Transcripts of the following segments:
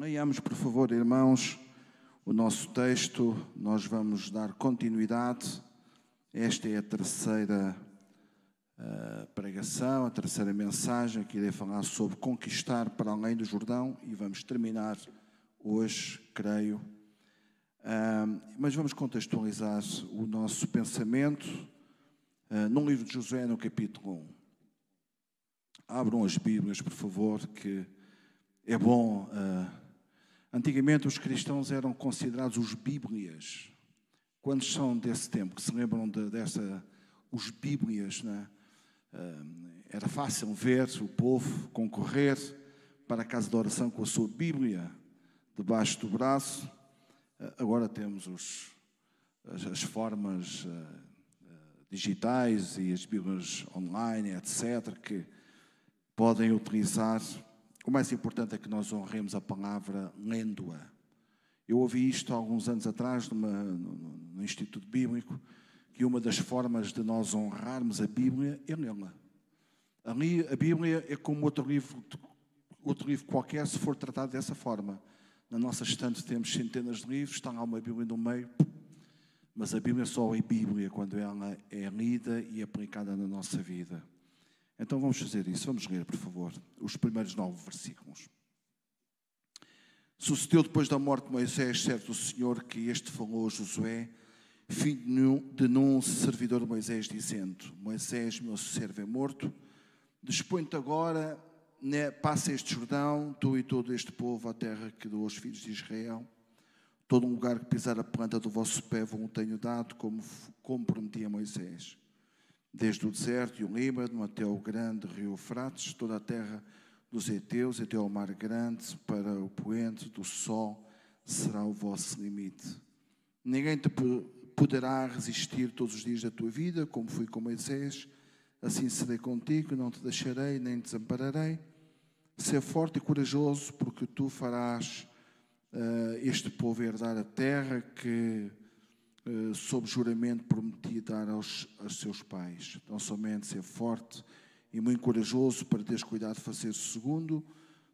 Leiamos, por favor, irmãos, o nosso texto. Nós vamos dar continuidade. Esta é a terceira uh, pregação, a terceira mensagem que irei falar sobre conquistar para além do Jordão e vamos terminar hoje, creio. Uh, mas vamos contextualizar o nosso pensamento uh, no livro de Josué, no capítulo 1. Abram as Bíblias, por favor, que é bom. Uh, antigamente os cristãos eram considerados os Bíblias. Quantos são desse tempo que se lembram de, dessa, os Bíblias, né? Uh, era fácil ver o povo concorrer para a casa de oração com a sua Bíblia debaixo do braço. Uh, agora temos os, as, as formas digitais e as Bíblias online, etc., que podem utilizar. O mais importante é que nós honremos a palavra lendo-a. Eu ouvi isto há alguns anos atrás numa, no, Instituto Bíblico, que uma das formas de nós honrarmos a Bíblia é lê-la. Ali, a Bíblia é como outro livro, outro livro qualquer, se for tratado dessa forma. Na nossa estante temos centenas de livros, está lá uma Bíblia no meio, mas a Bíblia só é Bíblia quando ela é lida e aplicada na nossa vida. Então vamos fazer isso. Vamos ler, por favor, os primeiros nove versículos. Sucedeu depois da morte de Moisés, certo o Senhor, que este falou a Josué, filho de Num, servidor de Moisés, dizendo: Moisés, meu servo, é morto. Dispõe-te agora, né, passa este Jordão, tu e todo este povo, à terra que dou aos filhos de Israel. Todo um lugar que pisar a planta do vosso pé vos tenho dado, como, como prometi a Moisés desde o deserto e o Líbano até o grande rio Frates, toda a terra dos Eteus, até ao mar grande, para o poente do sol, será o vosso limite. Ninguém te poderá resistir todos os dias da tua vida, como fui com Moisés, assim serei contigo, não te deixarei, nem te desampararei. Ser forte e corajoso, porque tu farás uh, este povo herdar a terra que eh, sob juramento prometi dar aos, aos seus pais. Não somente ser forte e muito corajoso para teres cuidado de fazer segundo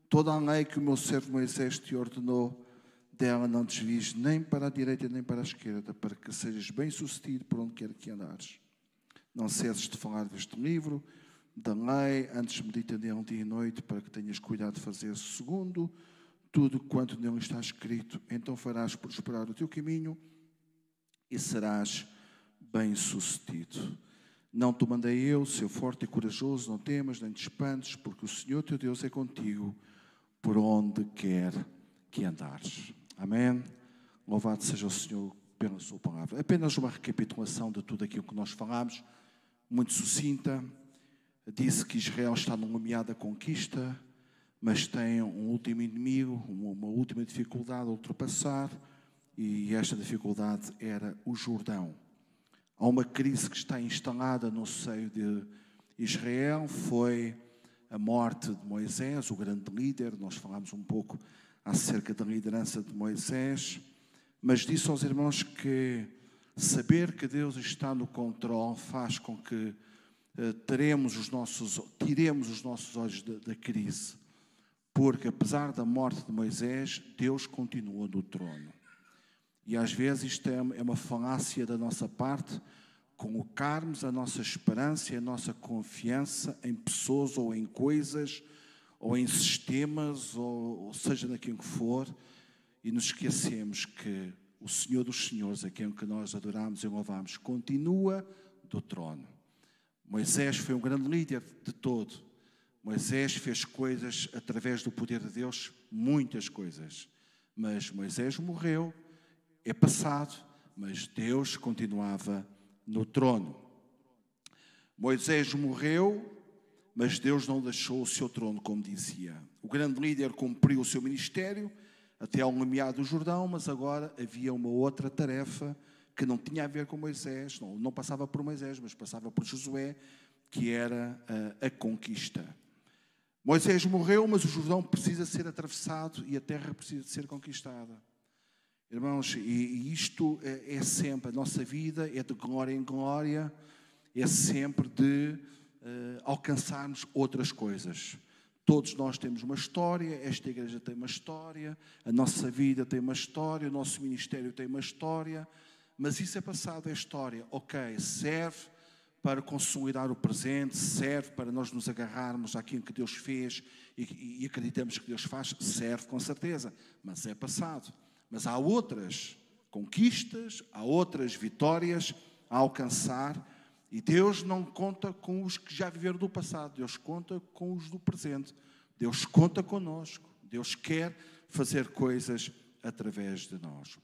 toda a lei que o meu servo Moisés te ordenou, dela não desvies nem para a direita nem para a esquerda, para que sejas bem sucedido por onde quer que andares. Não cesses de falar deste livro, da lei, antes medita nele dia e noite, para que tenhas cuidado de fazer segundo tudo quanto nele está escrito. Então farás prosperar o teu caminho e serás bem-sucedido. Não te mandei eu, seu forte e corajoso, não temas nem te espantes, porque o Senhor teu Deus é contigo por onde quer que andares. Amém? Louvado seja o Senhor pela sua palavra. Apenas uma recapitulação de tudo aquilo que nós falamos, muito sucinta. Disse que Israel está numa meada conquista, mas tem um último inimigo, uma última dificuldade a ultrapassar e esta dificuldade era o Jordão. Há uma crise que está instalada no seio de Israel, foi a morte de Moisés, o grande líder, nós falamos um pouco acerca da liderança de Moisés, mas disse aos irmãos que saber que Deus está no controle faz com que uh, teremos os nossos, tiremos os nossos olhos da, da crise, porque apesar da morte de Moisés, Deus continua no trono. E às vezes isto é, é uma falácia da nossa parte, colocarmos a nossa esperança e a nossa confiança em pessoas ou em coisas, ou em sistemas, ou, ou seja naquilo que for, e nos esquecemos que o Senhor dos Senhores, a quem que nós adoramos e louvamos, continua do trono. Moisés foi um grande líder de todo. Moisés fez coisas através do poder de Deus, muitas coisas. Mas Moisés morreu é passado, mas Deus continuava no trono. Moisés morreu, mas Deus não deixou o seu trono, como dizia. O grande líder cumpriu o seu ministério até ao limiar do Jordão, mas agora havia uma outra tarefa que não tinha a ver com Moisés, não, não passava por Moisés, mas passava por Josué, que era a, a conquista. Moisés morreu, mas o Jordão precisa ser atravessado e a terra precisa ser conquistada. Irmãos, e isto é, é sempre, a nossa vida é de glória em glória, é sempre de uh, alcançarmos outras coisas. Todos nós temos uma história, esta igreja tem uma história, a nossa vida tem uma história, o nosso ministério tem uma história, mas isso é passado, é história. Ok, serve para consolidar o presente, serve para nós nos agarrarmos àquilo que Deus fez e, e acreditamos que Deus faz, serve com certeza, mas é passado. Mas há outras conquistas, há outras vitórias a alcançar e Deus não conta com os que já viveram do passado, Deus conta com os do presente. Deus conta conosco. Deus quer fazer coisas através de nós.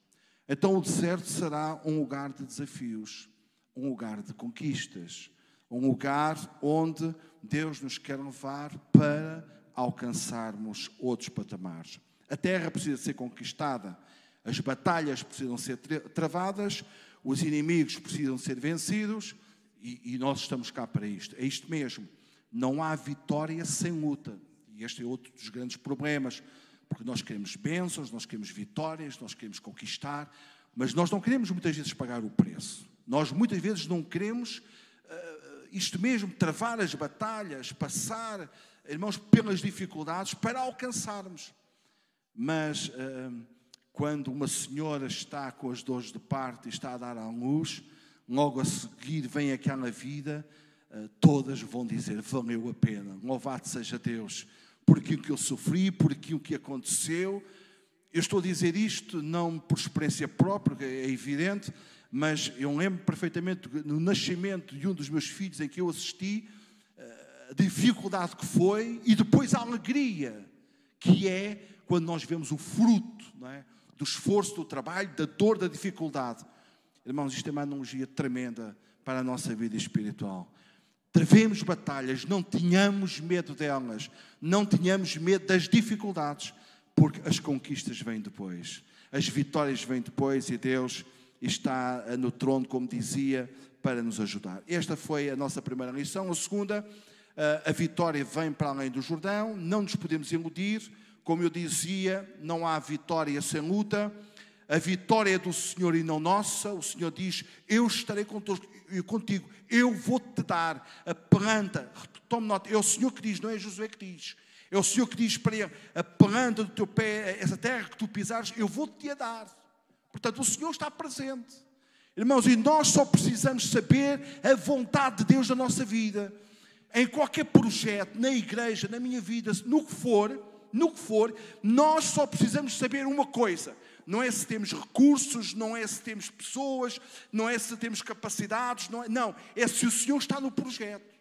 Então o deserto será um lugar de desafios, um lugar de conquistas, um lugar onde Deus nos quer levar para alcançarmos outros patamares. A terra precisa ser conquistada, as batalhas precisam ser travadas, os inimigos precisam ser vencidos e, e nós estamos cá para isto. É isto mesmo. Não há vitória sem luta. E este é outro dos grandes problemas, porque nós queremos bênçãos, nós queremos vitórias, nós queremos conquistar, mas nós não queremos muitas vezes pagar o preço. Nós muitas vezes não queremos uh, isto mesmo, travar as batalhas, passar, irmãos, pelas dificuldades para alcançarmos. Mas quando uma senhora está com as dores de parto e está a dar à luz, logo a seguir vem aquela vida, uh, todas vão dizer: valeu a pena, louvado seja Deus por aquilo que eu sofri, por aquilo que aconteceu. Eu estou a dizer isto não por experiência própria, é evidente, mas eu lembro perfeitamente no nascimento de um dos meus filhos em que eu assisti, eh, a dificuldade que foi e depois a alegria que é quando nós vemos o fruto é? do esforço, do trabalho, da dor, da dificuldade. Irmãos, isto é uma analogia tremenda para a nossa vida espiritual. Travemos batalhas, não tenhamos medo delas, não tenhamos medo das dificuldades, porque as conquistas vêm depois, as vitórias vêm depois e Deus está no trono, como dizia, para nos ajudar. Esta foi a nossa primeira lição. A segunda, a vitória vem para além do Jordão, não nos podemos iludir, como eu dizia, não há vitória sem luta. A vitória é do Senhor e não nossa. O Senhor diz: Eu estarei contigo, eu vou-te dar a planta. Tome nota, é o Senhor que diz, não é Josué que diz. É o Senhor que diz para ele: A planta do teu pé, essa terra que tu pisares, eu vou-te a dar. Portanto, o Senhor está presente. Irmãos, e nós só precisamos saber a vontade de Deus na nossa vida. Em qualquer projeto, na igreja, na minha vida, no que for, no que for, nós só precisamos saber uma coisa: não é se temos recursos, não é se temos pessoas, não é se temos capacidades, não é, não, é se o Senhor está no projeto.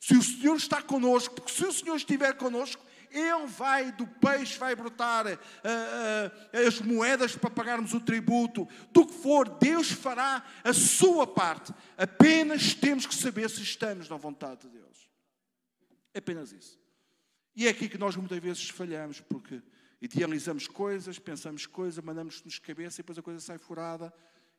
Se o Senhor está connosco, porque se o Senhor estiver connosco, Ele vai, do peixe vai brotar uh, uh, as moedas para pagarmos o tributo, do que for, Deus fará a sua parte. Apenas temos que saber se estamos na vontade de Deus. Apenas isso. E é aqui que nós muitas vezes falhamos, porque idealizamos coisas, pensamos coisas, mandamos-nos cabeça e depois a coisa sai furada.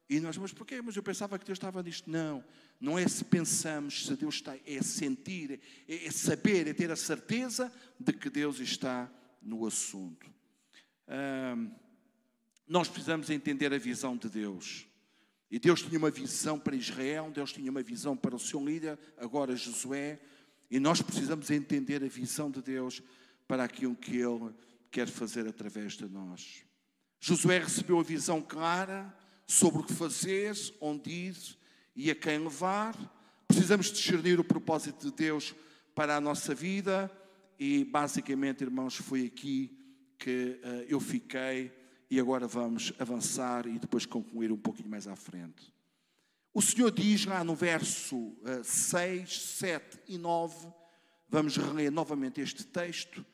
E nós, mas porquê? Mas eu pensava que Deus estava nisto. Não, não é se pensamos, se Deus está, é sentir, é, é saber, é ter a certeza de que Deus está no assunto. nós precisamos entender a visão de Deus. E Deus tinha uma visão para Israel, Deus tinha uma visão para o seu líder, agora Josué. E nós precisamos entender a visão de Deus para aquilo que Ele quer fazer através de nós. Josué recebeu a visão clara sobre o que fazer, onde ir e a quem levar. Precisamos discernir o propósito de Deus para a nossa vida e, basicamente, irmãos, foi aqui que uh, eu fiquei e agora vamos avançar e depois concluir um pouquinho mais à frente. O Senhor diz lá no verso uh, 6, 7 e 9, vamos reler novamente este texto.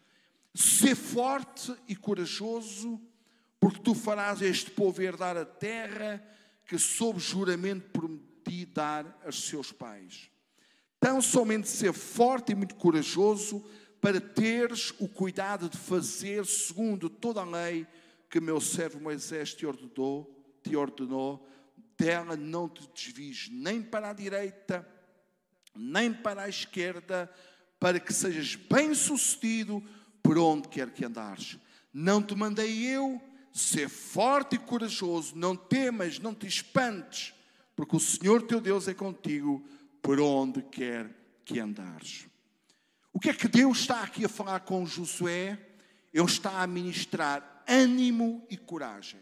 Sê forte e corajoso, porque tu farás este povo herdar a terra que, sob juramento, prometi dar aos seus pais. Tão somente ser forte e muito corajoso para teres o cuidado de fazer segundo toda a lei que meu servo Moisés te ordenou, te ordenou, dela não te desvies nem para a direita, nem para a esquerda, para que sejas bem-sucedido por onde quer que andares. Não te mandei eu, ser forte e corajoso, não temas, não te espantes, porque o Senhor teu Deus é contigo por onde quer que andares. O que é que Deus está aqui a falar com Josué? Ele está a ministrar ânimo e coragem.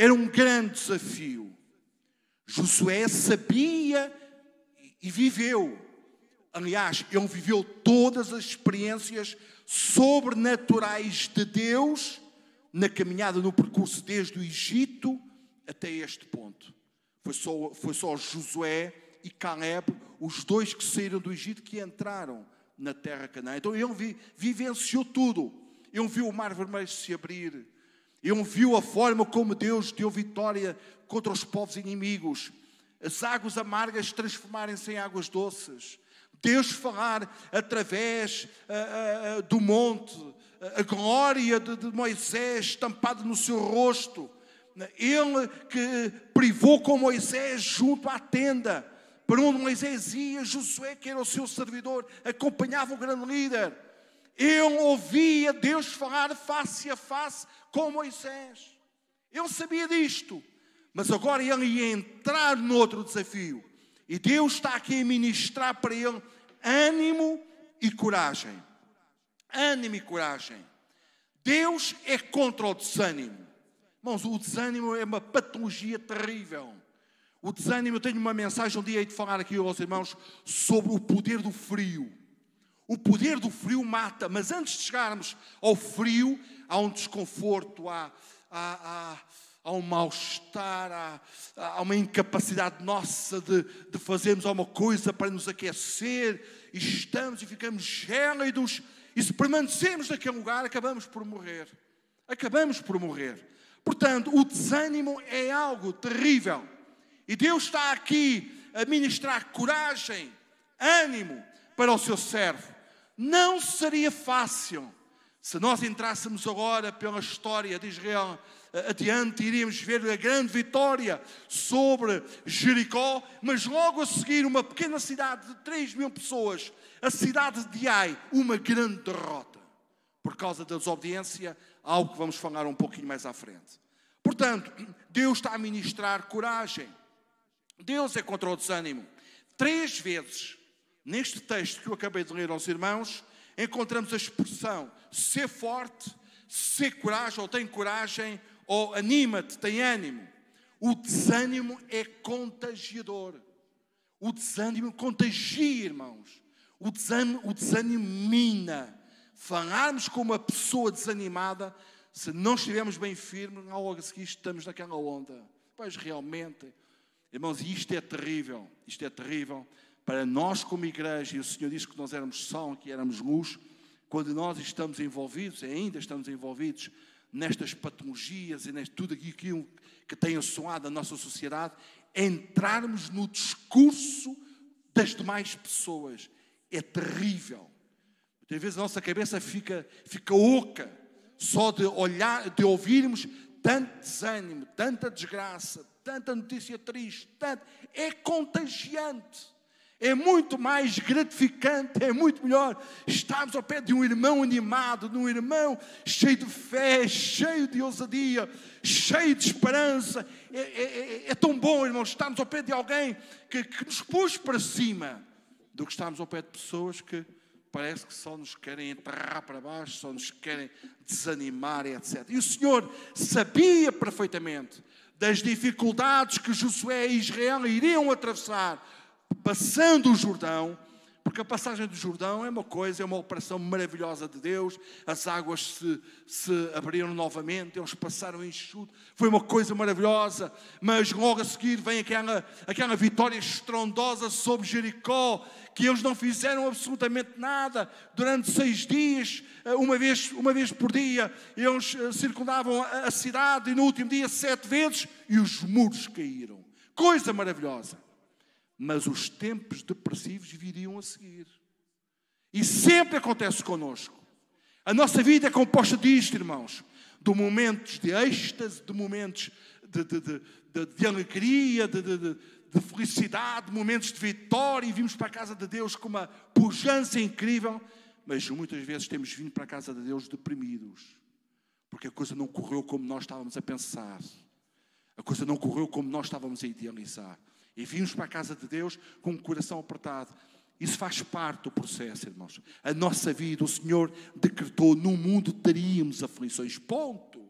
Era um grande desafio. Josué sabia e viveu. Aliás, ele viveu todas as experiências sobrenaturais de Deus na caminhada, no percurso desde o Egito até este ponto. Foi só, foi só Josué e Caleb, os dois que saíram do Egito, que entraram na terra Canaã. Então ele vi, vivenciou tudo. Ele viu o mar vermelho se abrir. Ele viu a forma como Deus deu vitória contra os povos inimigos. As águas amargas transformarem-se em águas doces. Deus falar através uh, uh, do monte, a glória de, de Moisés estampada no seu rosto. Ele que privou com Moisés junto à tenda, para onde Moisés ia, Josué, que era o seu servidor, acompanhava o grande líder. Ele ouvia Deus falar face a face com Moisés. Ele sabia disto, mas agora ele ia entrar noutro desafio. E Deus está aqui a ministrar para ele ânimo e coragem. Ânimo e coragem. Deus é contra o desânimo. Irmãos, o desânimo é uma patologia terrível. O desânimo, eu tenho uma mensagem um dia de falar aqui aos irmãos sobre o poder do frio. O poder do frio mata, mas antes de chegarmos ao frio, há um desconforto, há, há, há, há um mal-estar, há, há, uma incapacidade nossa de, de fazermos alguma coisa para nos aquecer, e estamos e ficamos gélidos, e se permanecemos naquele lugar, acabamos por morrer. Acabamos por morrer. Portanto, o desânimo é algo terrível. E Deus está aqui a ministrar coragem, ânimo para o seu servo. Não seria fácil se nós entrássemos agora pela história de Israel eh, adiante, iríamos ver a grande vitória sobre Jericó, mas logo a seguir, uma pequena cidade de 3 mil pessoas, a cidade de Ai, uma grande derrota, por causa da desobediência, algo que vamos falar um pouquinho mais à frente. Portanto, Deus está a ministrar coragem. Deus é contra o desânimo. Três vezes, neste texto que eu acabei de ler aos irmãos, encontramos a expressão ser forte, ser coragem, ou tem coragem, ou anima-te, tem ânimo. O desânimo é contagiador. O desânimo contagia, irmãos. O desânimo, o desânimo mina. Falarmos com uma pessoa desanimada, se não estivermos bem firmes, logo a seguir estamos naquela onda. Pois realmente, irmãos, isto é terrível. Isto é terrível para nós como igreja, e o Senhor disse que nós éramos sal, que éramos luz, quando nós estamos envolvidos, ainda estamos envolvidos nestas patologias e neste tudo aquilo que tem assoado a nossa sociedade, entrarmos no discurso das demais pessoas. É terrível. Muitas vezes a nossa cabeça fica, fica oca só de olhar, de ouvirmos tanto desânimo, tanta desgraça, tanta notícia triste, tanto, é contagiante. É muito mais gratificante, é muito melhor estarmos ao pé de um irmão animado, de um irmão cheio de fé, cheio de ousadia, cheio de esperança. É, é, é, é tão bom, irmãos, estarmos ao pé de alguém que, que nos pôs para cima, do que estarmos ao pé de pessoas que parece que só nos querem enterrar para baixo, só nos querem desanimar, etc. E o Senhor sabia perfeitamente das dificuldades que Josué e Israel iriam atravessar passando o Jordão, porque a passagem do Jordão é uma coisa, é uma operação maravilhosa de Deus, as águas se, se abriram novamente, eles passaram em chuto, foi uma coisa maravilhosa, mas logo a seguir vem aquela, aquela vitória estrondosa sobre Jericó, que eles não fizeram absolutamente nada durante seis dias, uma vez, uma vez por dia, eles eh, circundavam a cidade e no último dia sete vezes e os muros caíram. Coisa maravilhosa mas os tempos depressivos viriam a seguir. E sempre acontece conosco. A nossa vida é composta disto, irmãos, de momentos de êxtase, de momentos de, de, de, de alegria, de, felicidade, momentos de vitória, e vimos para a casa de Deus com uma pujança incrível, mas muitas vezes temos vindo para a casa de Deus deprimidos, porque a coisa não correu como nós estávamos a pensar, a coisa não correu como nós estávamos a idealizar. E vimos para a casa de Deus com o coração apertado. Isso faz parte do processo, irmãos. A nossa vida, o Senhor decretou: no mundo teríamos aflições. Ponto.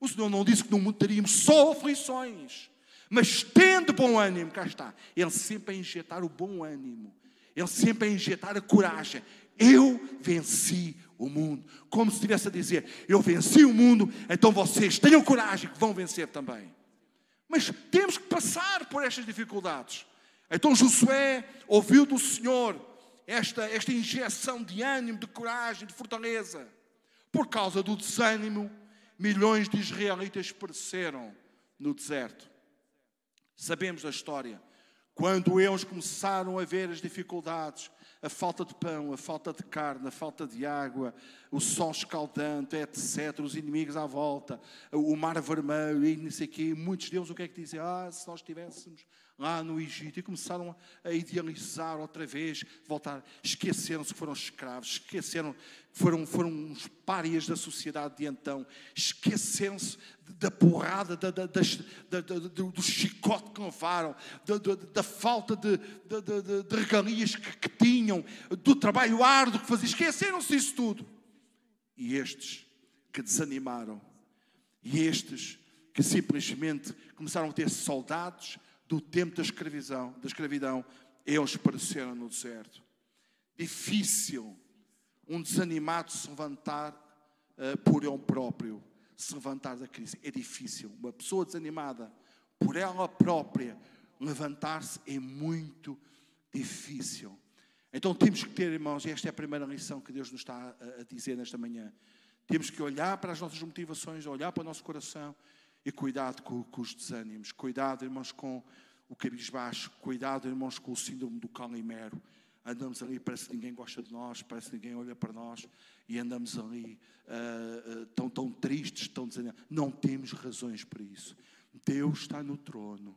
O Senhor não disse que no mundo teríamos só aflições. Mas tendo bom ânimo, cá está. Ele sempre a injetar o bom ânimo. Ele sempre a injetar a coragem. Eu venci o mundo. Como se estivesse a dizer: Eu venci o mundo, então vocês tenham coragem que vão vencer também. Mas temos que passar por estas dificuldades. Então Josué ouviu do Senhor esta, esta injeção de ânimo, de coragem, de fortaleza. Por causa do desânimo, milhões de israelitas pereceram no deserto. Sabemos da história. Quando eles começaram a ver as dificuldades, a falta de pão, a falta de carne, a falta de água, o sol escaldante, etc., os inimigos à volta, o mar vermelho e não sei o quê, muitos deles o que é que dizem? Ah, se nós estivéssemos lá no Egito e começaram a idealizar outra vez, voltar, esqueceram-se que foram escravos, esqueceram que foram, foram uns párias da sociedade de então, esqueceram-se da porrada, da, da, da, do chicote que levaram, da, da falta de, de, de regalias que, que tinham, do trabalho árduo que faziam, esqueceram-se disso tudo. E estes que desanimaram, e estes que simplesmente começaram a ter soldados, do tempo da escravidão, da escravidão eles pereceram no deserto. Difícil um desanimado se levantar uh, por ele próprio, se levantar da crise. É difícil. Uma pessoa desanimada por ela própria levantar-se é muito difícil. Então temos que ter, irmãos, e esta é a primeira lição que Deus nos está a, a dizer nesta manhã. Temos que olhar para as nossas motivações, olhar para o nosso coração e cuidado com, com os desânimos, cuidado, irmãos, com o cabisbaixo, cuidado, irmãos, com o síndrome do calimero. Andamos ali, parece que ninguém gosta de nós, parece que ninguém olha para nós e andamos ali uh, uh, tão, tão tristes, tão desanimados. Não temos razões para isso. Deus está no trono.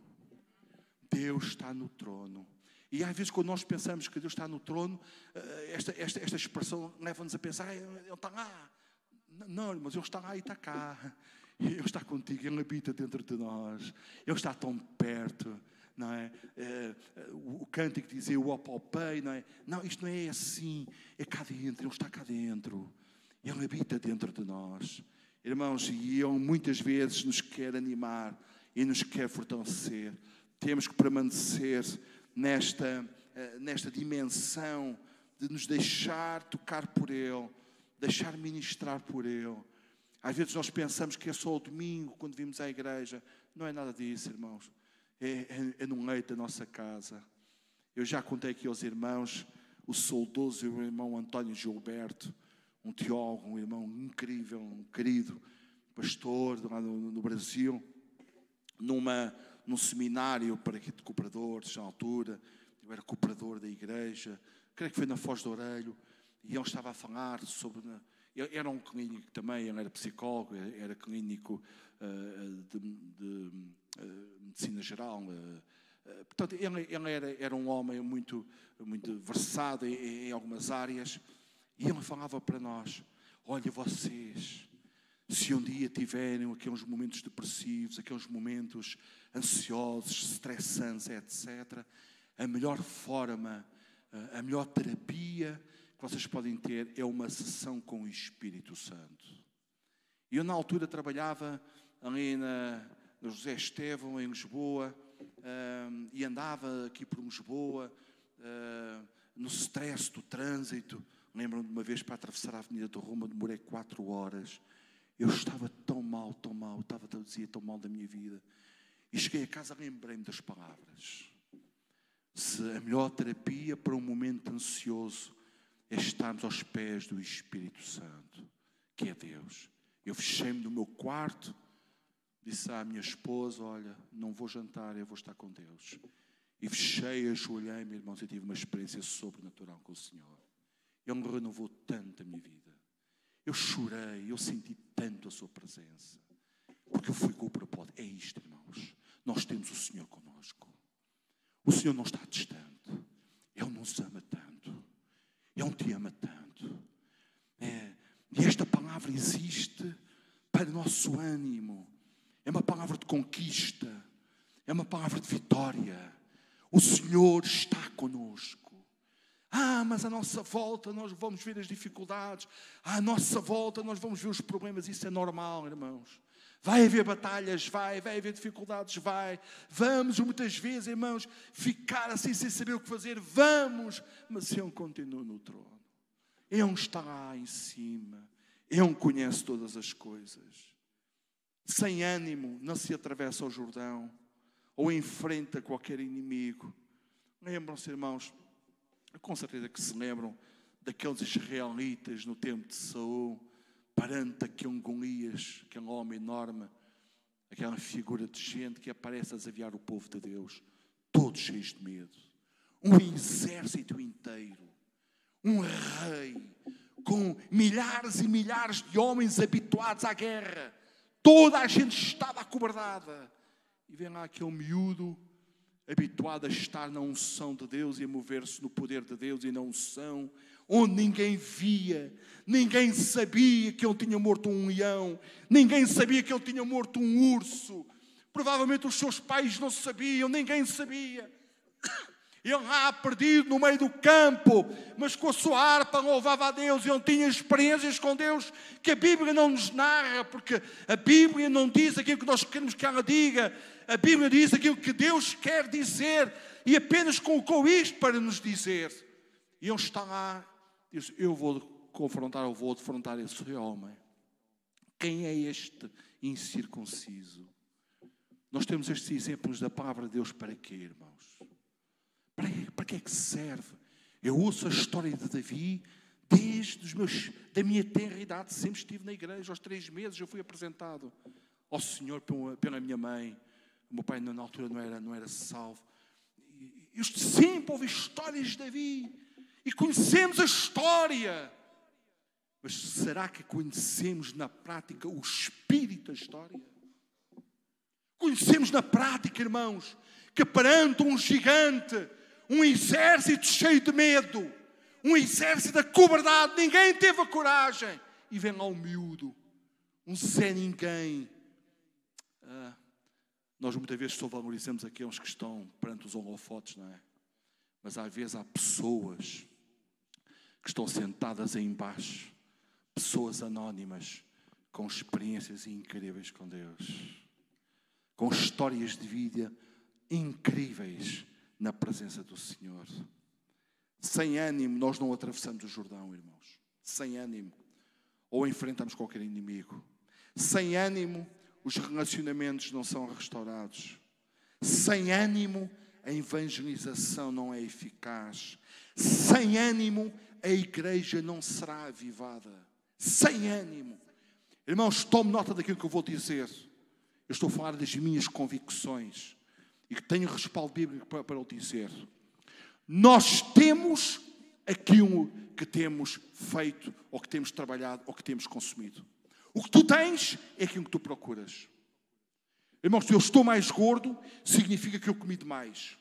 Deus está no trono. E às vezes, quando nós pensamos que Deus está no trono, uh, esta, esta, esta expressão leva-nos a pensar: ah, Ele está lá. Não, irmãos, Ele está lá e está cá. Ele está contigo, Ele habita dentro de nós, Ele está tão perto. Não é? é o cântico dizia o apalpei, não é? Não, isto não é assim, é cá dentro, Ele está cá dentro, Ele habita dentro de nós. Irmãos, e Ele muitas vezes nos quer animar e nos quer fortalecer. Temos que permanecer nesta, eh, nesta dimensão de nos deixar tocar por Ele, deixar ministrar por Ele às vezes nós pensamos que é só o domingo quando vimos à igreja. Não é nada disso, irmãos. É, é, é no leito da nossa casa. Eu já contei aqui aos irmãos o saudoso o irmão António Gilberto, um teólogo, um irmão incrível, um querido pastor lá no, no Brasil, numa, num seminário para de cooperadores, na altura, eu era cooperador da igreja, creio que foi na Foz do Orelho, e ele estava a falar sobre era um clínico também, ele era psicólogo, era clínico uh, de, de uh, medicina geral. Portanto, ele, ele era, era, um homem muito, muito versado em, em, algumas áreas. E ele falava para nós: Olha, vocês, se um dia tiverem aqueles momentos depressivos, aqueles momentos ansiosos, estressantes, etc., a melhor forma, a melhor terapia vocês podem ter é uma sessão com o Espírito Santo. Eu, na altura, trabalhava ali na, no José Estevão, em Lisboa, e andava aqui por Lisboa, uh, no stress do trânsito. Lembro-me de uma vez para atravessar a Avenida do Roma, demorei quatro horas. Eu estava tão mal, tão mal, estava, dizia tão mal da minha vida. E cheguei a casa, lembrei-me das palavras. Se a melhor terapia para um momento ansioso estarmos aos pés do Espírito Santo, que é Deus. Eu fechei-me no meu quarto, disse à minha esposa: Olha, não vou jantar, eu vou estar com Deus. E fechei, ajoelhei-me, irmãos, e tive uma experiência sobrenatural com o Senhor. Ele me renovou tanto a minha vida. Eu chorei, eu senti tanto a Sua presença. Porque eu fui com o propósito. É isto, irmãos. Nós temos o Senhor conosco. O Senhor não está distante. Ele nos ama tanto. Ele te ama tanto. É, e esta palavra existe para o nosso ânimo. É uma palavra de conquista. É uma palavra de vitória. O Senhor está conosco. Ah, mas à nossa volta nós vamos ver as dificuldades. À nossa volta nós vamos ver os problemas. Isso é normal, irmãos. Vai haver batalhas, vai, vai haver dificuldades, vai. Vamos muitas vezes, irmãos, ficar assim sem saber o que fazer. Vamos, mas Ele continua no trono. Ele está em cima. Ele conhece todas as coisas. Sem ânimo, não se atravessa o Jordão ou enfrenta qualquer inimigo. Lembram-se, irmãos, com certeza que se lembram daqueles israelitas no tempo de Saul perante aquele Golias, aquele homem enorme, aquela figura de gente que aparece a desafiar o povo de Deus, todos cheios de medo. Um exército inteiro, um rei, com milhares e milhares de homens habituados à guerra. Toda a gente estava acobardada. E vem lá aquele miúdo habituado a estar na unção de Deus e a mover-se no poder de Deus e na unção onde ninguém via, ninguém sabia que ele tinha morto um leão, ninguém sabia que ele tinha morto um urso. Provavelmente os seus pais não sabiam, ninguém sabia. Ele lá perdido no meio do campo, mas com a sua harpa louvava a Deus. Ele tinha experiências com Deus que a Bíblia não nos narra, porque a Bíblia não diz aquilo que nós queremos que ela diga. A Bíblia diz aquilo que Deus quer dizer e apenas colocou isto para nos dizer. E ele está lá Diz: Eu vou confrontar, eu vou defrontar esse homem. Quem é este incircunciso? Nós temos estes exemplos da palavra de Deus para quê, irmãos? Para, para que é que serve? Eu ouço a história de Davi desde os meus, da minha tenra idade, sempre estive na igreja. Aos três meses eu fui apresentado ao Senhor pela, pela minha mãe. O meu pai, na altura, não era, não era salvo. Eu sempre ouvi histórias de Davi e conhecemos a história. Mas será que conhecemos na prática o espírito da história? Conhecemos na prática, irmãos, que perante um gigante, um exército cheio de medo, um exército acobardado, ninguém teve a coragem. E vem lá um miúdo, um Zé Ninguém. Nós muitas vezes só valorizamos aqueles que estão perante os holofotes, não é? Mas às vezes há pessoas que estão sentadas aí embaixo, pessoas anónimas com experiências incríveis com Deus, com histórias de vida incríveis na presença do Senhor. Sem ânimo, nós não atravessamos o Jordão, irmãos. Sem ânimo, ou enfrentamos qualquer inimigo. Sem ânimo, os relacionamentos não são restaurados. Sem ânimo, a evangelização não é eficaz. Sem ânimo, a igreja não será avivada. Sem ânimo. Irmãos, tome nota daquilo que eu vou dizer. Eu estou a falar das minhas convicções e que tenho respaldo bíblico para, para o dizer. Nós temos aquilo que temos feito, ou que temos trabalhado, ou que temos consumido. O que tu tens é aquilo que tu procuras. Irmãos, se eu estou mais gordo, significa que eu comi demais.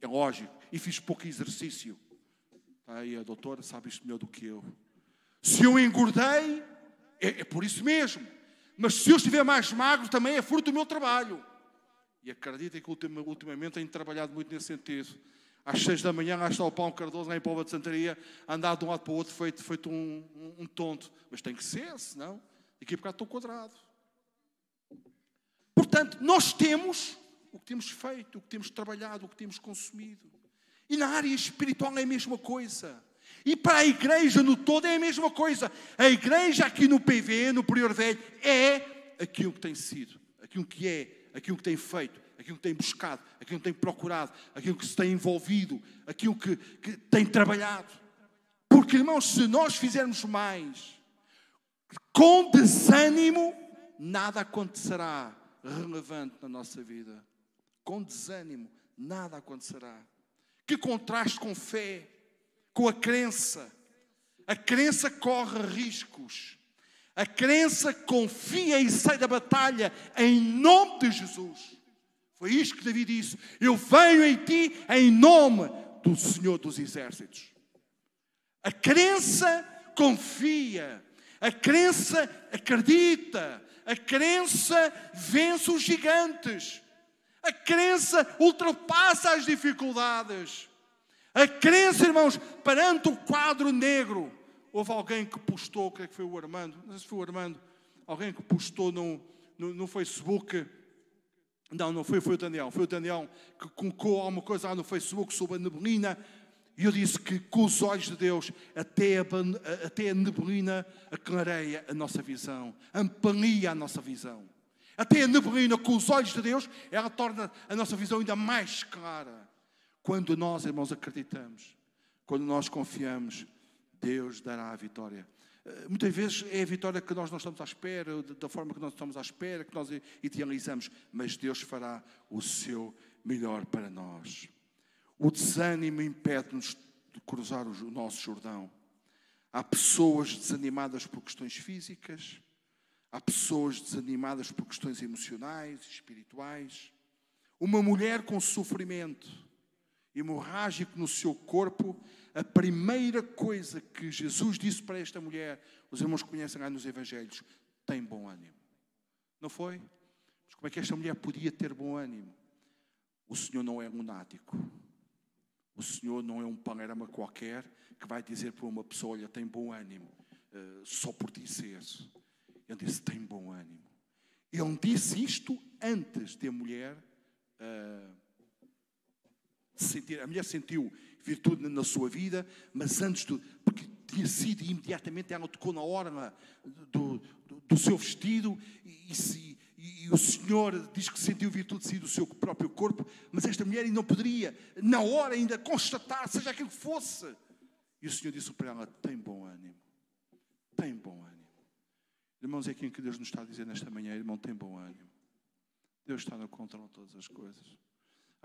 É lógico. E fiz pouco exercício. Está aí a doutora, sabe isto melhor do que eu. Se eu engordei, é, é por isso mesmo. Mas se eu estiver mais magro, também é fruto do meu trabalho. E acreditem que ultimamente tenho trabalhado muito nesse sentido. Às seis da manhã, lá está o Pão Cardoso, lá em de Santaria, andar de um lado para o outro, feito, feito um, um, um tonto. Mas tem que ser, senão, daqui a bocado estou quadrado. Portanto, nós temos o que temos feito, o que temos trabalhado, o que temos consumido. E na área espiritual é a mesma coisa. E para a igreja no todo é a mesma coisa. A igreja aqui no PV, no Prior Velho, é aquilo que tem sido, aquilo que é, aquilo que tem feito, aquilo que tem buscado, aquilo que tem procurado, aquilo que se tem envolvido, aquilo que, que tem trabalhado. Porque, irmãos, se nós fizermos mais com desânimo, nada acontecerá relevante na nossa vida. Com desânimo, nada acontecerá. Que contraste com fé, com a crença. A crença corre riscos. A crença confia e sai da batalha em nome de Jesus. Foi isto que Davi disse: Eu venho em ti em nome do Senhor dos Exércitos. A crença confia, a crença acredita, a crença vence os gigantes. A crença ultrapassa as dificuldades. A crença, irmãos, perante o quadro negro. Houve alguém que postou, creio que foi o Armando, não sei se foi o Armando, alguém que postou no, no, no Facebook. Não, não foi, foi o Daniel. Foi o Daniel que colocou alguma coisa lá no Facebook sobre a neblina. E eu disse que com os olhos de Deus, até a, até a neblina aclareia a nossa visão, amplia a nossa visão. Até a neblina, com os olhos de Deus, ela torna a nossa visão ainda mais clara. Quando nós, irmãos, acreditamos, quando nós confiamos, Deus dará a vitória. Eh, muitas vezes é a vitória que nós não estamos à espera, da forma que nós estamos à espera, que nós idealizamos, mas Deus fará o seu melhor para nós. O desânimo impede-nos de cruzar o nosso Jordão. Há pessoas desanimadas por questões físicas, há pessoas desanimadas por questões emocionais, espirituais. Uma mulher com sofrimento hemorrágico no seu corpo, a primeira coisa que Jesus disse para esta mulher, os irmãos conhecem lá nos Evangelhos, tem bom ânimo. Não foi? Mas como é que esta mulher podia ter bom ânimo? O Senhor não é lunático. O Senhor não é um panorama qualquer que vai dizer para uma pessoa: Olha, tem bom ânimo, uh, só por dizer. Ele disse: Tem bom ânimo. Ele disse isto antes de a mulher uh, sentir, a mulher sentiu virtude na sua vida, mas antes do. Porque tinha sido imediatamente, ela tocou na orla do, do, do seu vestido e, e, e, o Senhor diz que sentiu virtude de si do seu próprio corpo, mas esta mulher ainda não poderia, na hora, ainda constatar, seja aquilo que fosse. E o Senhor disse para ela: tem bom ânimo, tem bom ânimo. Irmãos, é aquilo que Deus nos está a dizer nesta manhã, irmão, tem bom ânimo. Deus está no controle de todas as coisas.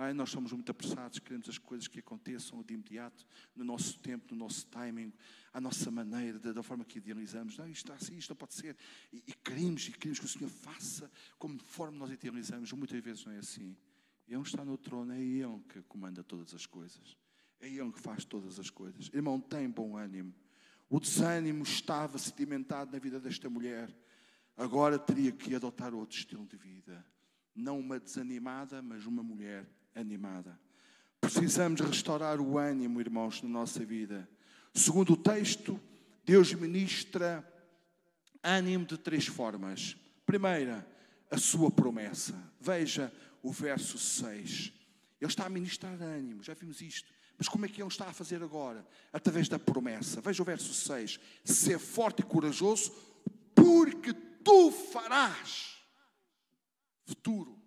Ai, nós somos muito apressados, queremos as coisas que aconteçam de imediato, no nosso tempo, no nosso timing, à nossa maneira, da, da forma que idealizamos. Não, isto está assim, isto não pode ser. E, e, queremos, e queremos que o Senhor faça conforme nós idealizamos. Muitas vezes não é assim. Ele está no trono, é Ele que comanda todas as coisas. É Ele que faz todas as coisas. Irmão, tem bom ânimo. O desânimo estava sedimentado na vida desta mulher. Agora teria que adotar outro estilo de vida. Não uma desanimada, mas uma mulher animada. Precisamos restaurar o ânimo, irmãos, na nossa vida. Segundo o texto, Deus ministra ânimo de três formas. Primeira, a sua promessa. Veja o verso 6. Ele está a ministrar ânimo, já vimos isto. Mas como é que ele está a fazer agora? Através da promessa. Veja o verso 6. Ser forte e corajoso, porque tu farás. Futuro.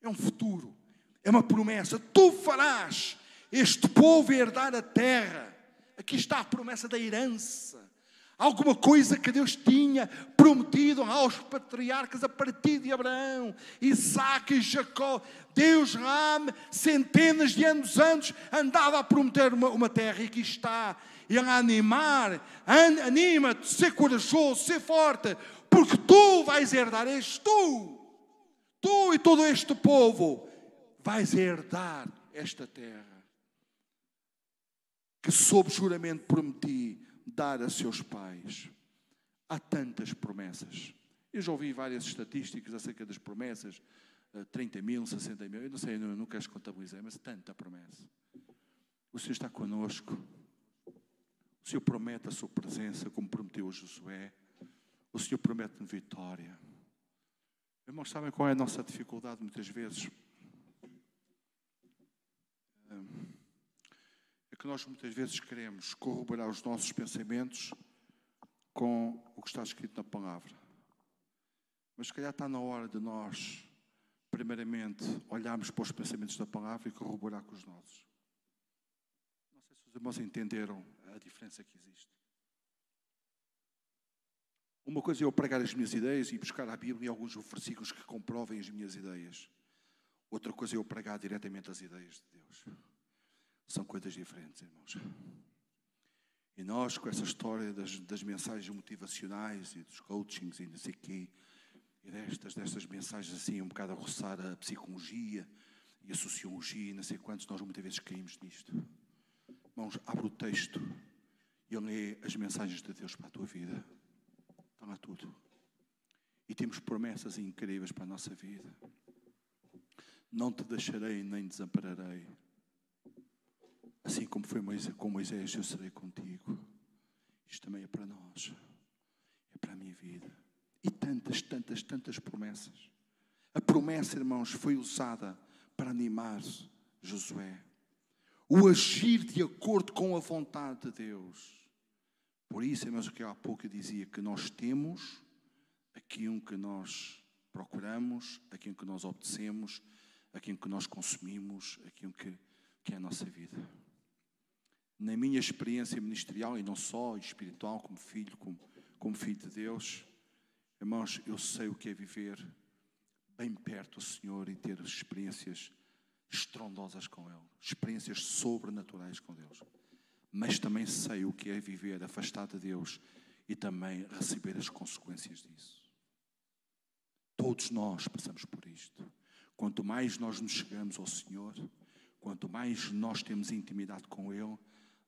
É um futuro. É uma promessa. Tu farás este povo herdar a terra. Aqui está a promessa da herança. Alguma coisa que Deus tinha prometido aos patriarcas a partir de Abraão, Isaac e Jacó. Deus lá, centenas de anos antes, andava a prometer uma, uma terra e aqui está. Ele a animar, anima-te, ser corajoso, ser forte, porque tu vais herdar, és tu, tu e todo este povo vais herdar esta terra que, sob juramento, prometi dar a seus pais. Há tantas promessas. Eu já ouvi várias estatísticas acerca das promessas, 30 eh, mil, 60 mil, eu não sei, eu não quero contabilizar, mas tanta promessa. O Senhor está conosco. O Senhor promete a sua presença, como prometeu a Josué. O Senhor promete-me vitória. Irmãos, sabem qual é a nossa dificuldade muitas vezes? É que nós muitas vezes queremos corroborar os nossos pensamentos com o que está escrito na palavra. Mas se calhar está na hora de nós, primeiramente, olharmos para os pensamentos da palavra e corroborar com os nossos. Não sei se os irmãos entenderam a diferença que existe. Uma coisa é eu pregar as minhas ideias e buscar a Bíblia e alguns versículos que comprovem as minhas ideias. Outra coisa é eu pregar diretamente as ideias de Deus. São coisas diferentes, irmãos. E nós, com essa história das, das mensagens motivacionais e dos coachings e não sei o quê, e destas, destas mensagens assim, um bocado a roçar a psicologia e a sociologia e não sei quantos, nós muitas vezes caímos nisto. Irmãos, abre o texto e lê as mensagens de Deus para a tua vida. Está lá tudo. E temos promessas incríveis para a nossa vida. Não te deixarei nem desampararei. Assim como foi Moisés, com Moisés, eu serei contigo. Isto também é para nós, é para a minha vida. E tantas, tantas, tantas promessas. A promessa, irmãos, foi usada para animar Josué. O agir de acordo com a vontade de Deus. Por isso, irmãos, o que há pouco eu dizia, que nós temos aquilo que nós procuramos, aquilo que nós obedecemos, aquilo que nós consumimos, aquilo que, que é a nossa vida. Na minha experiência ministerial, e não só espiritual, como filho, como, como filho de Deus, irmãos, eu sei o que é viver bem perto do Senhor e ter experiências estrondosas com Ele, experiências sobrenaturais com Deus. Mas também sei o que é viver afastado de Deus e também receber as consequências disso. Todos nós passamos por isto. Quanto mais nós nos chegamos ao Senhor, quanto mais nós temos intimidade com Ele,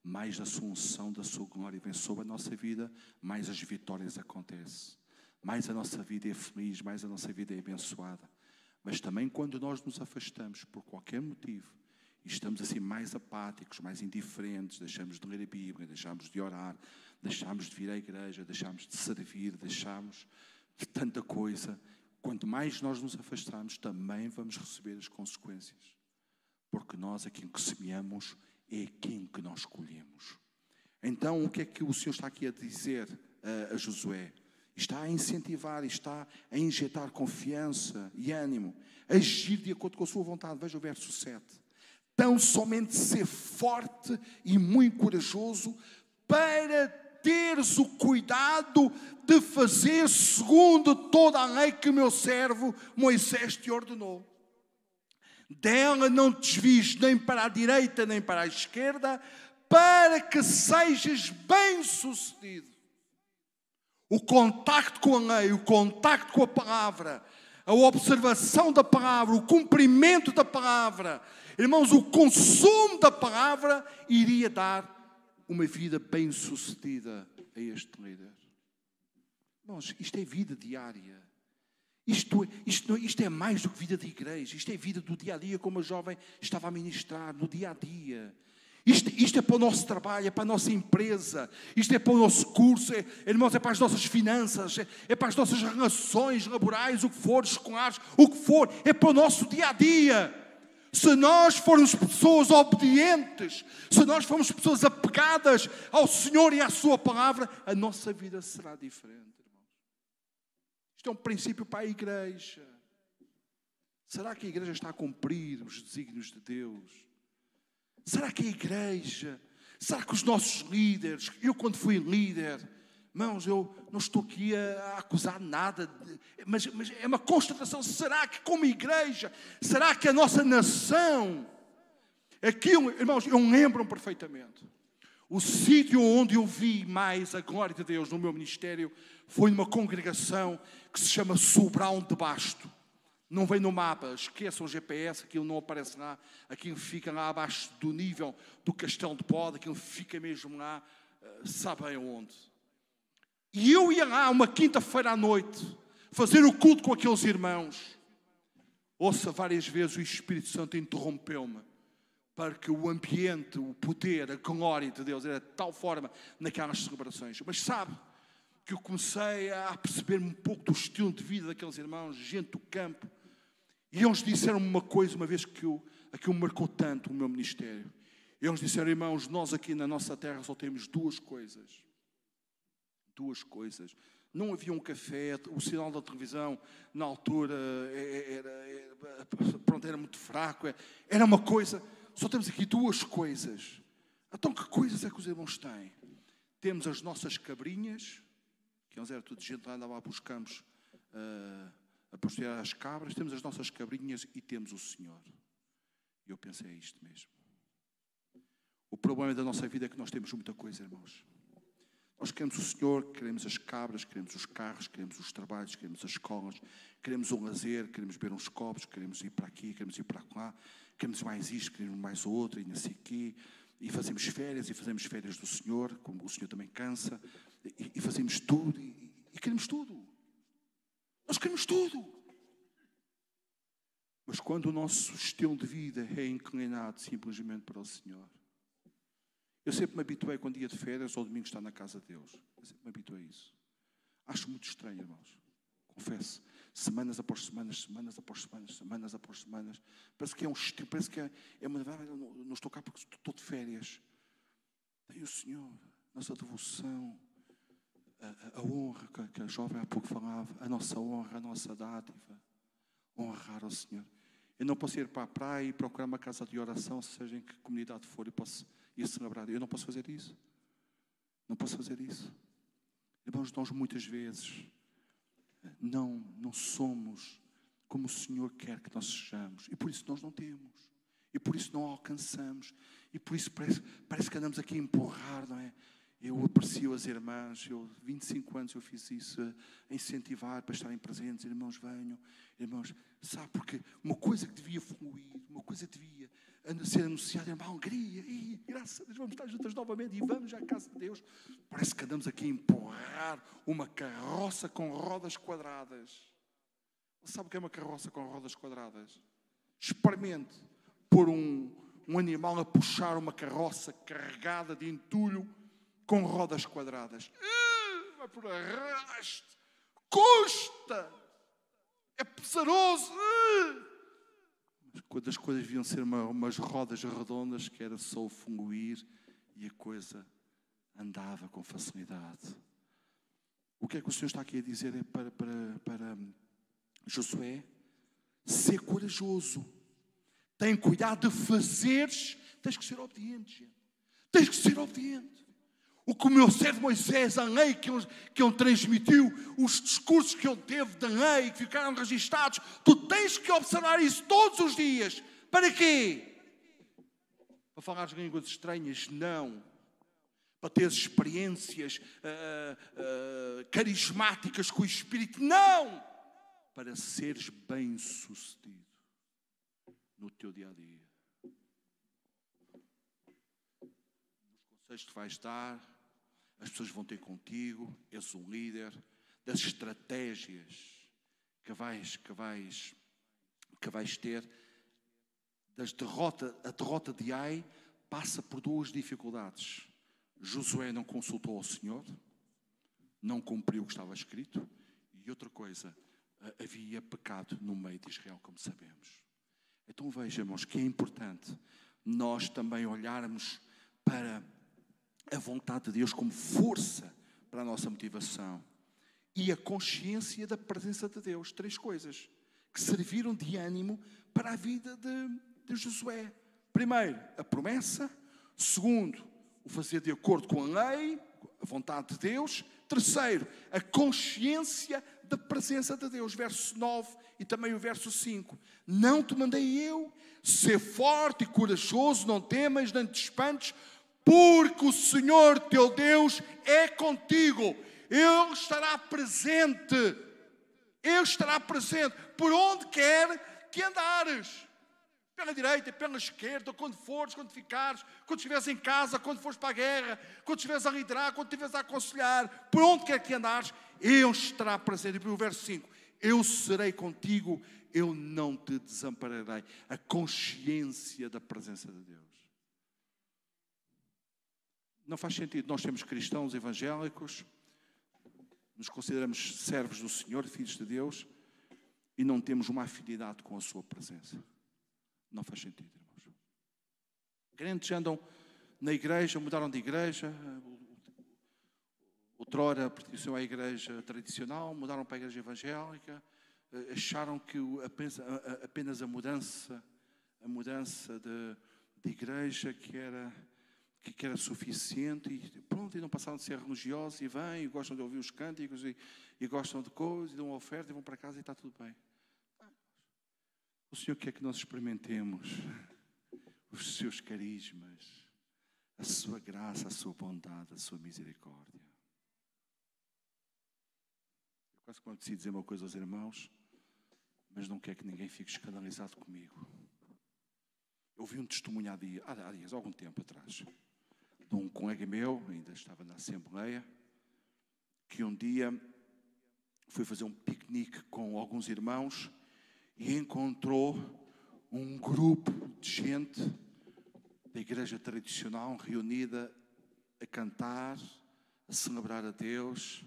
mais a sua unção, da sua glória vem sobre a nossa vida, mais as vitórias acontecem. Mais a nossa vida é feliz, mais a nossa vida é abençoada. Mas também quando nós nos afastamos por qualquer motivo e estamos assim mais apáticos, mais indiferentes, deixamos de ler a Bíblia, deixamos de orar, deixamos de vir à igreja, deixamos de servir, deixamos de tanta coisa, quanto mais nós nos afastamos, também vamos receber as consequências. Porque nós, aquilo que semeamos, é aquilo que nós colhemos. Então, o que é que o Senhor está aqui a dizer a, a Josué? Está a incentivar, está a injetar confiança e ânimo, agir de acordo com a sua vontade. Veja o verso 7. Tão somente ser forte e muito corajoso para teres o cuidado de fazer segundo toda a lei que o meu servo Moisés te ordenou. Dela não te desvies nem para a direita nem para a esquerda, para que sejas bem-sucedido. O contacto com a lei, o contacto com a palavra, a observação da palavra, o cumprimento da palavra, irmãos, o consumo da palavra iria dar uma vida bem-sucedida a este líder. Irmãos, isto é vida diária. Isto, isto, isto é mais do que vida de igreja. Isto é vida do dia a dia, como a jovem estava a ministrar, no dia a dia. Isto, isto, é para o nosso trabalho, é para a nossa empresa, isto é para o nosso curso, é, irmãos, é para as nossas finanças, é, é, para as nossas relações laborais, o que for, escolares, o que for, é para o nosso dia a dia. Se nós formos pessoas obedientes, se nós formos pessoas apegadas ao Senhor e à Sua palavra, a nossa vida será diferente, irmãos. Isto é um princípio para a igreja. Será que a igreja está a cumprir os desígnios de Deus? Será que a igreja, será que os nossos líderes, eu quando fui líder, Irmãos, eu não estou aqui a, acusar nada, mas, mas, é uma constatação. Será que, como igreja, será que a nossa nação, aquilo, irmãos, eu lembro perfeitamente. O sítio onde eu vi mais a glória de Deus no meu ministério foi numa congregação que se chama Sobral de Basto. Não vem no mapa, esqueçam o GPS, aquilo não aparece lá, aquilo fica lá abaixo do nível do Castelo de Pode, aquilo fica mesmo lá, eh, sabem onde. E eu ia lá uma quinta-feira à noite fazer o culto com aqueles irmãos. Ouça, várias vezes o Espírito Santo interrompeu-me para que o ambiente, o poder, a glória de Deus era de tal forma naquelas celebrações. Mas sabe que eu comecei a perceber um pouco do estilo de vida daqueles irmãos, gente do campo. E eles disseram uma coisa, uma vez que eu, aquilo marcou tanto o meu ministério. Eles disseram, irmãos, nós aqui na nossa terra só temos duas coisas duas coisas. Não havia um café, o sinal da televisão na altura era, era, pronto, era muito fraco. Era uma coisa. Só temos aqui duas coisas. Então, que coisas é que os irmãos têm? Temos as nossas cabrinhas, que eles eram tudo gente que andava para os campos uh, a pastorear as cabras. Temos as nossas cabrinhas e temos o Senhor. E eu pensei, é isto mesmo. O problema da nossa vida é que nós temos muita coisa, irmãos. Nós queremos o Senhor, queremos as cabras, queremos os carros, queremos os trabalhos, queremos as escolas, queremos o lazer, queremos beber uns copos, queremos ir para aqui, queremos ir para lá, queremos mais isto, queremos mais outro, e não sei aqui. E fazemos férias, e fazemos férias do Senhor, como o Senhor também cansa, e, e fazemos tudo, e, e queremos tudo. Nós queremos tudo. Mas quando o nosso estilo de vida é inclinado simplesmente para o Senhor, Eu sempre me habituei com dia de férias ou domingo estar na casa de Deus. Eu sempre me habituei a isso. Acho muito estranho, irmãos. Confesso. Semanas após semanas, semanas após semanas, semanas após semanas. Parece que é um estilo, parece que é, é uma. Não estou cá porque estou de férias. Tem o Senhor, nossa devoção, a, a, honra que, que a jovem há pouco falava, a nossa honra, a nossa dádiva. Honrar ao Senhor. Eu não posso ir para a praia e procurar uma casa de oração, seja em que comunidade for, e posso ir celebrar. Eu não posso fazer isso. Não posso fazer isso. Irmãos, nós muitas vezes não, não somos como o Senhor quer que nós sejamos. E por isso nós não temos. E por isso não alcançamos. E por isso parece, parece que andamos aqui a empurrar, não é? Eu aprecio as irmãs, eu 25 anos eu fiz isso, a incentivar para estarem presentes, irmãos venham, irmãos, sabe, porque uma coisa que devia fluir, uma coisa que devia ser anunciada, uma alegria, e graças a Deus vamos estar juntas novamente e vamos à casa de Deus. Parece que andamos aqui a empurrar uma carroça com rodas quadradas. Sabe o que é uma carroça com rodas quadradas? Experimente pôr um, um animal a puxar uma carroça carregada de entulho com rodas quadradas. Vai por arrasto, custa, é pesaroso. Uh. Quando as coisas deviam ser uma, umas rodas redondas que era só o funguir e a coisa andava com facilidade. O que é que o Senhor está aqui a dizer é para, para, para Josué? Ser corajoso. Tem cuidado de fazeres. Tens que ser obediente, gente. Tens que ser obediente o que o meu servo Moisés, a lei que ele, que ele transmitiu, os discursos que ele teve da lei, que ficaram registados, tu tens que observar isso todos os dias. Para quê? Para falar línguas estranhas? Não. Para ter experiências uh, uh, carismáticas com o Espírito? Não. Para seres bem-sucedido no teu dia a dia. Nos conselhos que vais dar, as pessoas vão ter contigo, és um líder, das estratégias que vais, que vais, que vais ter, das derrota, a derrota de Ai passa por duas dificuldades. Josué não consultou ao Senhor, não cumpriu o que estava escrito, e outra coisa, havia pecado no meio de Israel, como sabemos. Então vejamos que é importante nós também olharmos para a vontade de Deus como força para a nossa motivação e a consciência da presença de Deus. Três coisas que serviram de ânimo para a vida de, de Josué. Primeiro, a promessa. Segundo, o fazer de acordo com a lei, a vontade de Deus. Terceiro, a consciência da presença de Deus. Verso 9 e também o verso 5. Não te mandei eu, ser forte e corajoso, não temas, nem te espantes, porque o Senhor teu Deus é contigo, Ele estará presente, Ele estará presente por onde quer que andares. Pela direita, pela esquerda, quando fores, quando ficares, quando estiveres em casa, quando fores para a guerra, quando estiveres a liderar, quando estiveres a aconselhar, por onde quer que andares, Ele estará presente. E o verso 5: Eu serei contigo, eu não te desampararei. A consciência da presença de Deus. Não faz sentido. Nós temos cristãos evangélicos, nos consideramos servos do Senhor, filhos de Deus, e não temos uma afinidade com a Sua presença. Não faz sentido, irmãos. Crentes andam na igreja, mudaram de igreja, outrora pertenciam à igreja tradicional, mudaram para a igreja evangélica, acharam que apenas a mudança, a mudança de, de igreja que era que era suficiente e pronto, e não passaram de ser religiosos e vêm e gostam de ouvir os cânticos e, e gostam de coisas e dão uma oferta e vão para casa e está tudo bem. O Senhor quer que nós experimentemos os seus carismas, a sua graça, a sua bondade, a sua misericórdia. Eu quase quando decido dizer uma coisa aos irmãos, mas não quero que ninguém fique escandalizado comigo. Eu ouvi um testemunho há dias, há dias, há algum tempo atrás de um colega meu, ainda estava na Assembleia, que um dia foi fazer um piquenique com alguns irmãos e encontrou um grupo de gente da igreja tradicional reunida a cantar, a celebrar a Deus,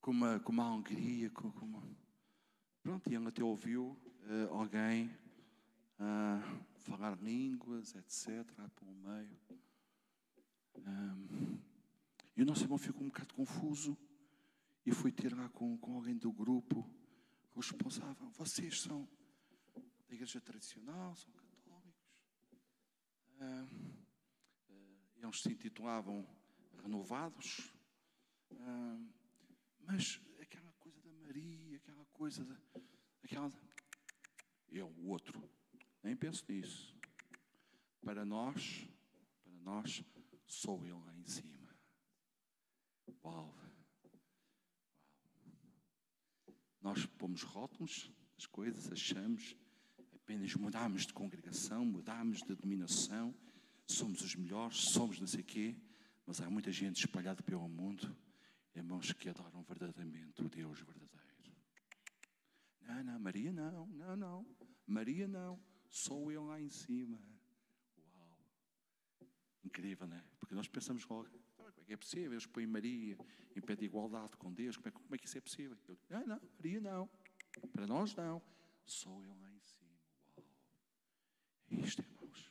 com uma, com uma alegria, com, com uma... Pronto, e ele até ouviu uh, alguém uh, falar línguas, etc., lá pelo meio. Um, e o nosso irmão ficou um bocado confuso e fui ter lá com, com alguém do grupo responsável. Vocês são da igreja tradicional, são católicos. Uh, uh, eles se intitulavam Renovados. Uh, mas aquela coisa da Maria, aquela coisa da. Aquela. Eu, o outro. Nem penso nisso. Para nós, para nós, sou eu lá em cima. Uau! Nós pomos rótulos, as coisas, achamos, apenas mudamos de congregação, mudamos de dominação, somos os melhores, somos não sei quê, mas há muita gente espalhada pelo mundo, irmãos que adoram verdadeiramente o Deus verdadeiro. Não, não, Maria não, não, não, Maria não, sou eu lá em cima. Incrível, não é? Porque nós pensamos logo, como é que é possível? Eles põem Maria em pé de igualdade com Deus, como é, como é que isso é possível? Eu, não, não, Maria não, para nós não, sou eu lá em cima. Uau! Isto, irmãos.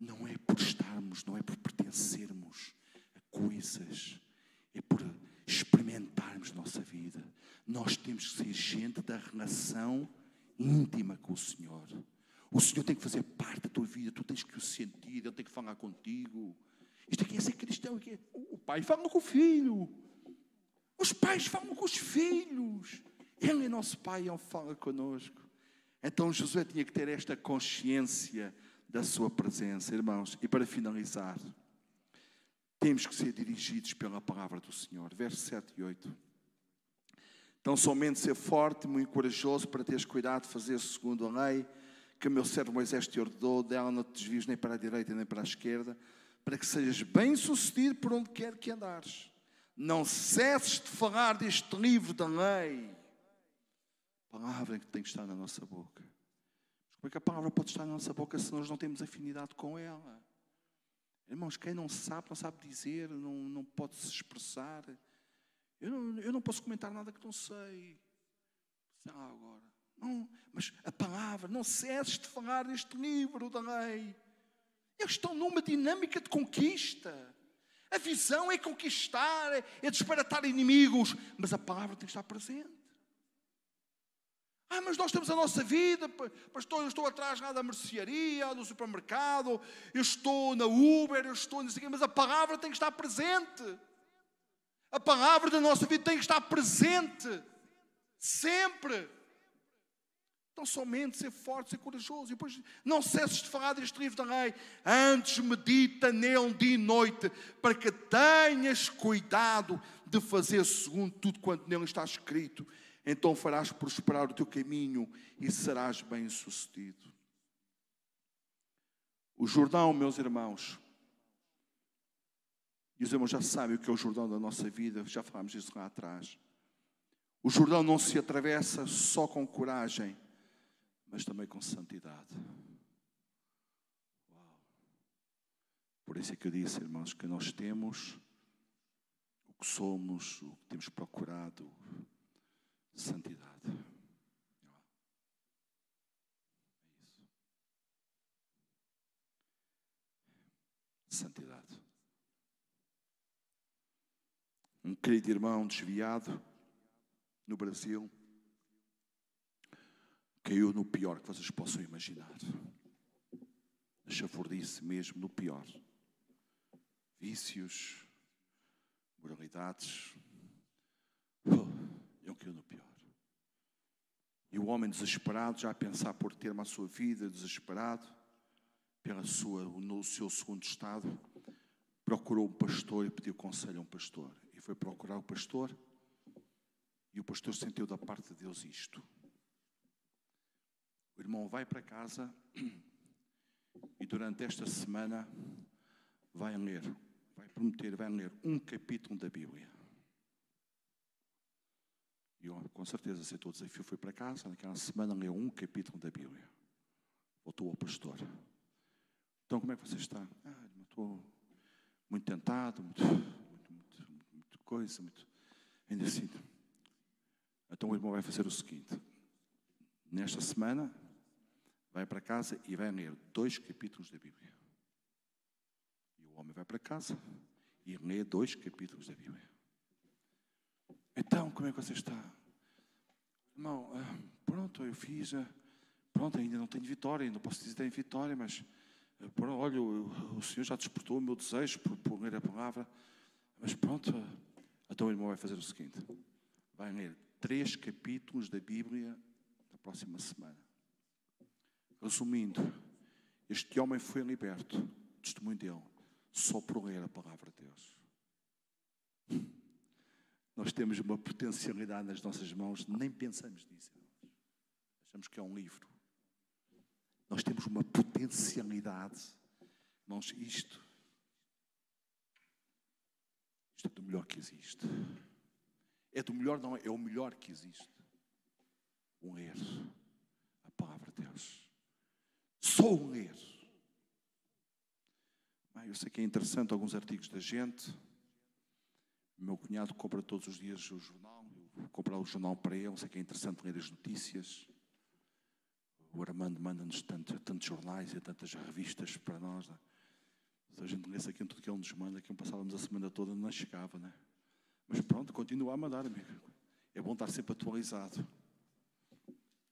Não é por estarmos, não é por pertencermos a coisas, é por experimentarmos nossa vida. Nós temos que ser gente da relação íntima com o Senhor. O Senhor tem que fazer parte da tua vida, tu tens que o sentir, Ele tem que falar contigo. Isto aqui é ser cristão. Aqui é... O pai fala com o filho. Os pais falam com os filhos. Ele é nosso pai, Ele fala conosco. Então Josué tinha que ter esta consciência da sua presença, irmãos. E para finalizar, temos que ser dirigidos pela palavra do Senhor. Versos 7 e 8. Então, somente ser forte muito corajoso para teres cuidado de fazer segundo a lei que meu servo Moisés te ordenou, dela não te desvies nem para a direita nem para a esquerda, para que sejas bem sucedido por onde quer que andares. Não cesses de falar deste livro da lei. Palavra que tem que estar na nossa boca. Como é que a palavra pode estar na nossa boca se nós não temos afinidade com ela? Irmãos, quem não sabe, não sabe dizer, não, não pode se expressar. Eu não, eu não posso comentar nada que não sei. Sei lá agora. Não, mas a palavra, não cesses de falar deste livro da lei. Eles estão numa dinâmica de conquista. A visão é conquistar, é disparatar inimigos, mas a palavra tem que estar presente. Ah, mas nós temos a nossa vida, pastor, eu estou atrás lá da mercearia, do supermercado, eu estou na Uber, eu estou nisso aqui, mas a palavra tem que estar presente. A palavra da nossa vida tem que estar presente, sempre. Então, somente ser forte, ser corajoso. E depois, não cesses de falar deste livro da lei. Antes, medita nele dia e noite, para que tenhas cuidado de fazer segundo tudo quanto nele está escrito. Então farás prosperar o teu caminho e serás bem-sucedido. O Jordão, meus irmãos, e os irmãos já sabem o que é o Jordão da nossa vida, já falámos disso lá atrás. O Jordão não se atravessa só com coragem mas também com santidade. Uau. Por isso é que eu disse, irmãos, que nós temos o que somos, o que temos procurado, santidade. É isso. Santidade. Um querido irmão desviado no Brasil caiu no pior que vocês possam imaginar. A chafordice mesmo no pior. Vícios, moralidades. Oh, ele caiu no pior. E o homem desesperado, já a pensar por ter uma sua vida, desesperado, pela sua, no seu segundo estado, procurou um pastor e pediu conselho a um pastor. E foi procurar o pastor, e o pastor sentiu da parte de Deus isto. O irmão vai para casa e durante esta semana vai ler, vai prometer, vai ler um capítulo da Bíblia. E com certeza, aceitou o desafio, foi para casa, naquela semana leu um capítulo da Bíblia. Voltou ao pastor. Então, como é que você está? Ah, estou muito tentado, muito, muito, muito, muito coisa, muito. Ainda assim. Então, o irmão vai fazer o seguinte: nesta semana, vai para casa e vai ler dois capítulos da Bíblia. E o homem vai para casa e lê dois capítulos da Bíblia. Então, como é que você está? Irmão, ah, pronto, eu fiz. Ah, pronto, ainda não tenho vitória, ainda posso dizer que tenho vitória, mas ah, pronto, olha, o, Senhor já despertou o meu desejo por ler a palavra. Mas pronto, então o irmão vai fazer o seguinte: vai ler três capítulos da Bíblia na próxima semana. Resumindo, este homem foi liberto, testemunho dele, só por ler a palavra de Deus. Nós temos uma potencialidade nas nossas mãos, nem pensamos nisso. Achamos que é um livro. Nós temos uma potencialidade. Irmãos, isto, isto é do melhor que existe. É do melhor, não é? É o melhor que existe. Um ler a palavra de Deus. Só um ler. Eu sei que é interessante alguns artigos da gente. Meu cunhado compra todos os dias o jornal. Eu vou comprar o jornal para ele. Sei que é interessante ler as notícias. O Armando manda-nos tantos, tantos jornais e tantas revistas para nós. Né? Se a gente lesse aqui tudo que ele nos manda, que passávamos a semana toda, não chegava, né? Mas pronto, continua a mandar, amigo. É bom estar sempre atualizado.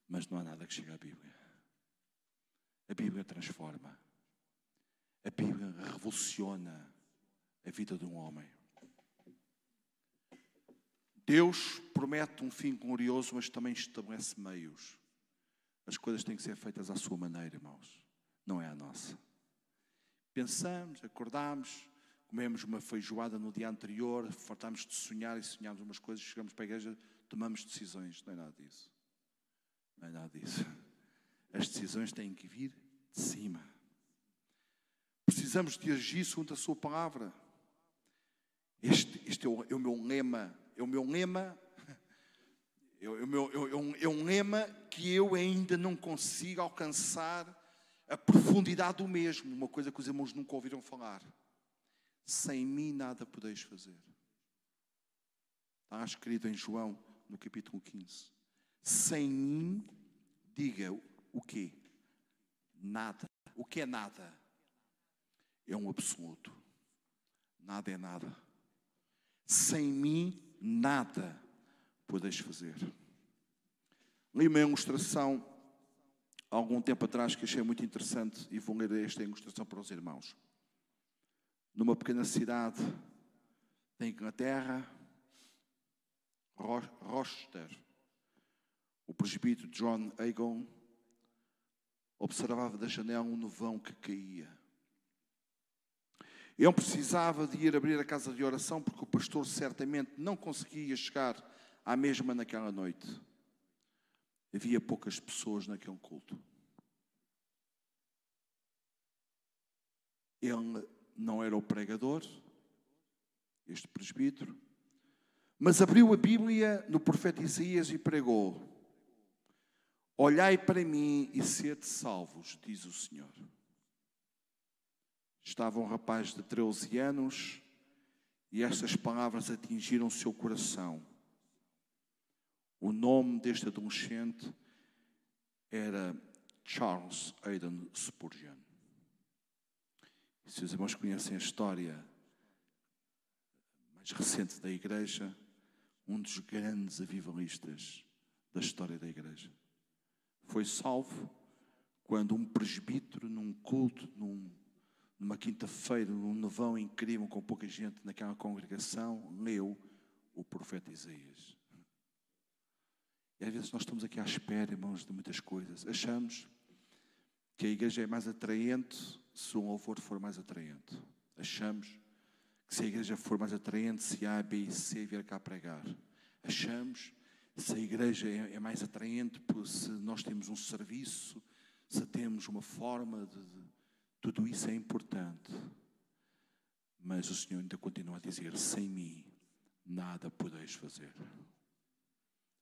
Mas não há nada que chegue à Bíblia. A Bíblia transforma. A Bíblia revoluciona a vida de um homem. Deus promete um fim glorioso, mas também estabelece meios. As coisas têm que ser feitas à sua maneira, irmãos, não é a nossa. Pensamos, acordamos, comemos uma feijoada no dia anterior, fartámos de sonhar e sonhámos umas coisas, chegamos para a igreja, tomamos decisões. Não é nada disso. Não é nada disso. As decisões têm que vir de cima. Precisamos de agir segundo a Sua palavra. Este, este é, o, é o meu lema. É o meu lema. É, o meu, é, um, é um lema que eu ainda não consigo alcançar a profundidade do mesmo. Uma coisa que os irmãos nunca ouviram falar. Sem mim nada podeis fazer. Está escrito em João, no capítulo 15. Sem mim, diga o quê? Nada. O que é nada? É um absoluto. Nada é nada. Sem mim, nada podeis fazer. Li uma ilustração há algum tempo atrás que achei muito interessante e vou ler esta ilustração para os irmãos. Numa pequena cidade da Inglaterra, Rochester, o presbítero John Egon observava da janela um nevão que caía. Ele precisava de ir abrir a casa de oração porque o pastor certamente não conseguia chegar à mesma naquela noite. Havia poucas pessoas naquele culto. Ele não era o pregador, este presbítero, mas abriu a Bíblia no profeta Isaías e pregou: Olhai para mim e sede salvos, diz o Senhor. Estava um rapaz de 13 anos e estas palavras atingiram seu coração. O nome deste adolescente era Charles Aidan Spurgeon. E se os irmãos conhecem a história mais recente da Igreja, um dos grandes avivalistas da história da Igreja foi salvo quando um presbítero, num culto, num, numa quinta-feira, num nevão incrível, com pouca gente naquela congregação, leu o profeta Isaías. E às vezes nós estamos aqui à espera, irmãos, de muitas coisas. Achamos que a igreja é mais atraente se o louvor for mais atraente. Achamos que se a igreja for mais atraente, se A, B e C vier cá pregar. Achamos se a igreja é, é mais atraente, se nós temos um serviço, se temos uma forma de, de. Tudo isso é importante. Mas o Senhor ainda continua a dizer: sem mim nada podeis fazer.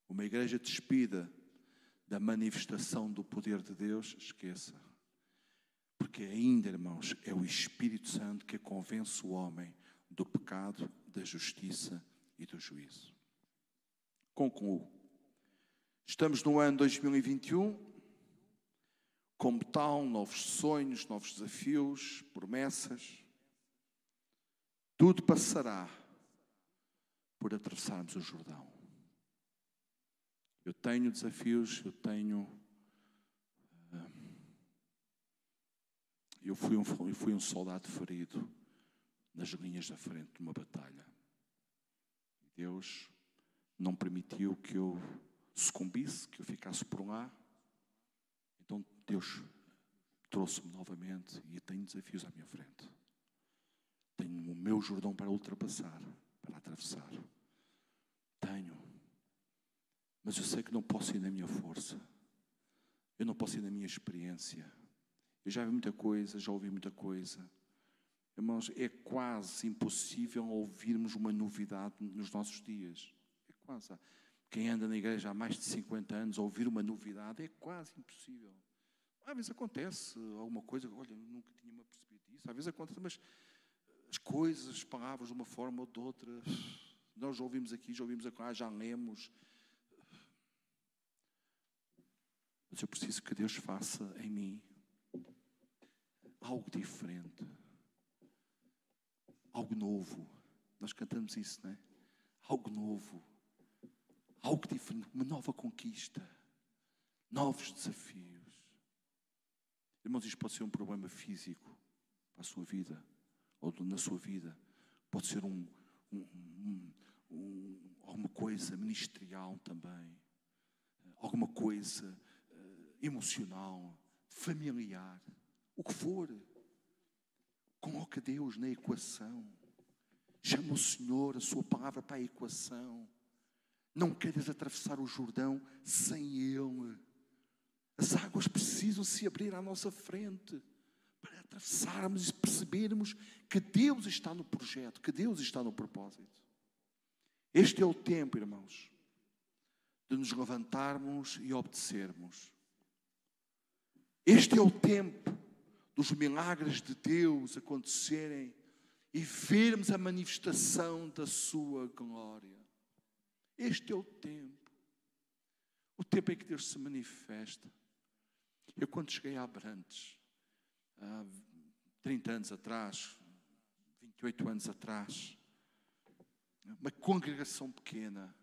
Uma igreja despida da manifestação do poder de Deus, esqueça. Porque ainda, irmãos, é o Espírito Santo que convence o homem do pecado, da justiça e do juízo. Concluo. Estamos no ano 2021. Como tal, novos sonhos, novos desafios, promessas. Tudo passará por atravessarmos o Jordão. Eu tenho desafios, eu tenho. Ah, eu fui um, eu fui um soldado ferido nas linhas da frente de uma batalha. Deus não permitiu que eu sucumbisse, que eu ficasse por lá. Então Deus trouxe-me novamente e tenho desafios à minha frente. Tenho o meu Jordão para ultrapassar, para atravessar. Tenho. Mas eu sei que não posso ir na minha força. Eu não posso ir na minha experiência. Eu já vi muita coisa, já ouvi muita coisa. Irmãos, é quase impossível ouvirmos uma novidade nos nossos dias. Quase. Quem anda na igreja há mais de 50 anos, ouvir uma novidade é quase impossível. Às vezes acontece alguma coisa, olha, nunca tinha me apercebido disso. Às vezes acontece, mas as coisas, as palavras, de uma forma ou de outra, nós já ouvimos aqui, já ouvimos aqui, já lemos. Mas eu preciso que Deus faça em mim algo diferente, algo novo. Nós cantamos isso, não é? Algo novo algo diferente, uma nova conquista, novos desafios. Irmãos, isto pode ser um problema físico para a sua vida, ou na sua vida, pode ser um, um, um, um alguma coisa ministerial também, alguma coisa uh, emocional, familiar, o que for. Coloca Deus na equação. Chama o Senhor, a sua palavra para a equação. Não queres atravessar o Jordão sem Ele. As águas precisam se abrir à nossa frente para atravessarmos e percebermos que Deus está no projeto, que Deus está no propósito. Este é o tempo, irmãos, de nos levantarmos e obedecermos. Este é o tempo dos milagres de Deus acontecerem e vermos a manifestação da Sua glória. Este é o tempo. O tempo em que Deus se manifesta. Eu, quando cheguei a Abrantes, há 30 anos atrás, 28 anos atrás, uma congregação pequena,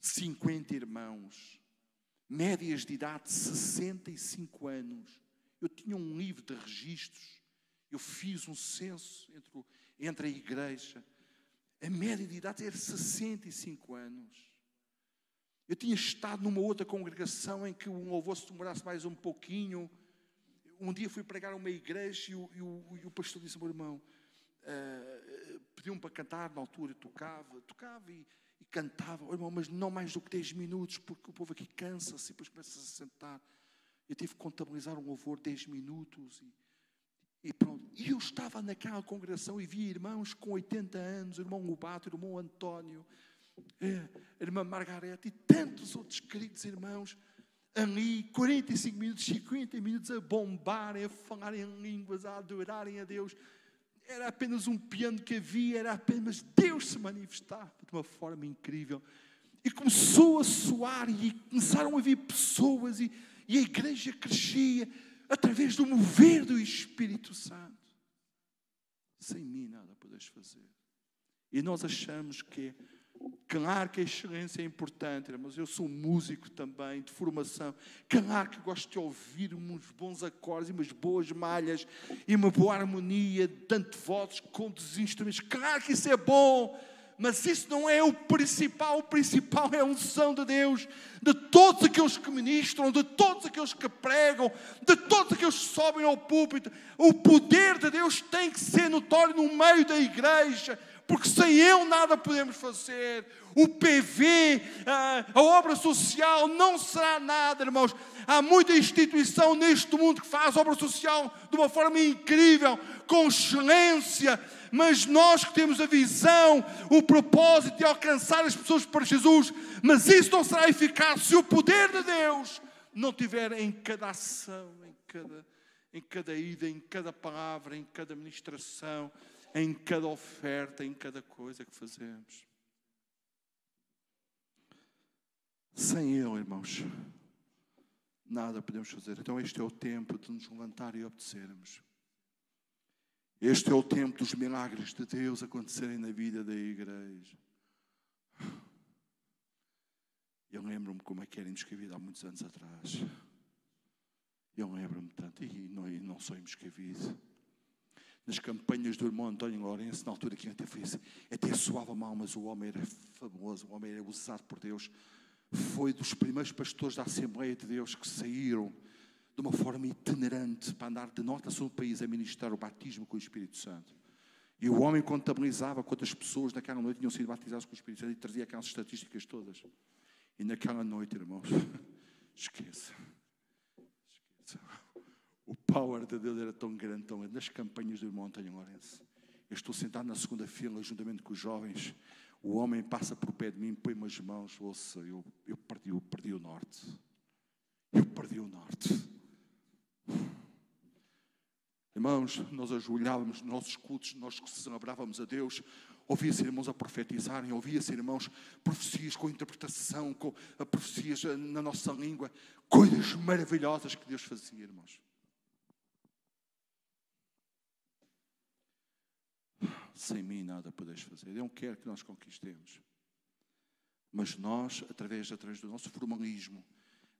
50 irmãos, médias de idade 65 anos. Eu tinha um livro de registros, eu fiz um censo entre, entre a igreja a média de idade era 65 anos. Eu tinha estado numa outra congregação em que o louvor se demorasse mais um pouquinho. Um dia fui pregar a uma igreja e o, e o, e o pastor disse: meu irmão, uh, pediu-me para cantar, na altura tocava, tocava e, e cantava, oh, irmão, mas não mais do que 10 minutos, porque o povo aqui cansa-se e depois começa -se a sentar. Eu tive que contabilizar um louvor 10 minutos e, e pronto. E eu estava naquela congregação e vi irmãos com 80 anos, o irmão Ubato, o irmão António, é, a irmã Margareta e tantos outros queridos irmãos ali, 45 minutos, 50 minutos a bombarem, a falarem em línguas, a adorarem a Deus. Era apenas um piano que havia, era apenas Deus se manifestar de uma forma incrível. E começou a soar e começaram a vir pessoas e, e a igreja crescia através do mover do Espírito Santo. Sem mim nada podes fazer. E nós achamos que, claro que a excelência é importante, mas eu sou músico também, de formação. Claro que gosto de ouvir uns bons acordes e umas boas malhas e uma boa harmonia, tanto vozes como dos instrumentos. Claro que isso é bom mas isso não é o principal. O principal é a unção de Deus, de todos aqueles que ministram, de todos aqueles que pregam, de todos aqueles que sobem ao púlpito. O poder de Deus tem que ser notório no meio da igreja, porque sem Ele nada podemos fazer. O PV, a obra social não será nada, irmãos. Há muita instituição neste mundo que faz obra social de uma forma incrível, com excelência mas nós que temos a visão, o propósito de alcançar as pessoas para Jesus, mas isso não será eficaz se o poder de Deus não tiver em cada ação, em cada, em cada ida, em cada palavra, em cada ministração, em cada oferta, em cada coisa que fazemos. Sem Ele, irmãos, nada podemos fazer. Então, este é o tempo de nos levantar e obedecermos. Este é o tempo dos milagres de Deus acontecerem na vida da igreja. Eu lembro-me como é que era em Moscavide há muitos anos atrás. Eu lembro-me tanto, e não, e não sou em Moscavide. Nas campanhas do irmão António Lourenço, na altura que até foi assim, até soava mal, mas o homem era fabuloso, o homem era usado por Deus. Foi dos primeiros pastores da Assembleia de Deus que saíram de uma forma itinerante para andar de norte a sul do país a ministrar o batismo com o Espírito Santo. E o homem contabilizava quantas pessoas naquela noite tinham sido batizadas com o Espírito Santo e trazia aquelas estatísticas todas. E naquela noite, irmãos, esqueça. Esqueça. O power de Deus era tão grande, tão grande. Nas campanhas do irmão Antônio Lourenço. Eu estou sentado na segunda fila, juntamente com os jovens. O homem passa por pé de mim, põe-me as mãos. Ouça, eu, eu, perdi, eu perdi o norte. Eu perdi o norte. Irmãos, nós ajoelhávamos nos nossos cultos, nós celebrávamos a Deus, ouvia-se irmãos a profetizarem, ouvia-se irmãos profecias com interpretação, com profecias na nossa língua, coisas maravilhosas que Deus fazia, irmãos. Sem mim nada podes fazer. Ele não quer que nós conquistemos. Mas nós, através, através do nosso formalismo,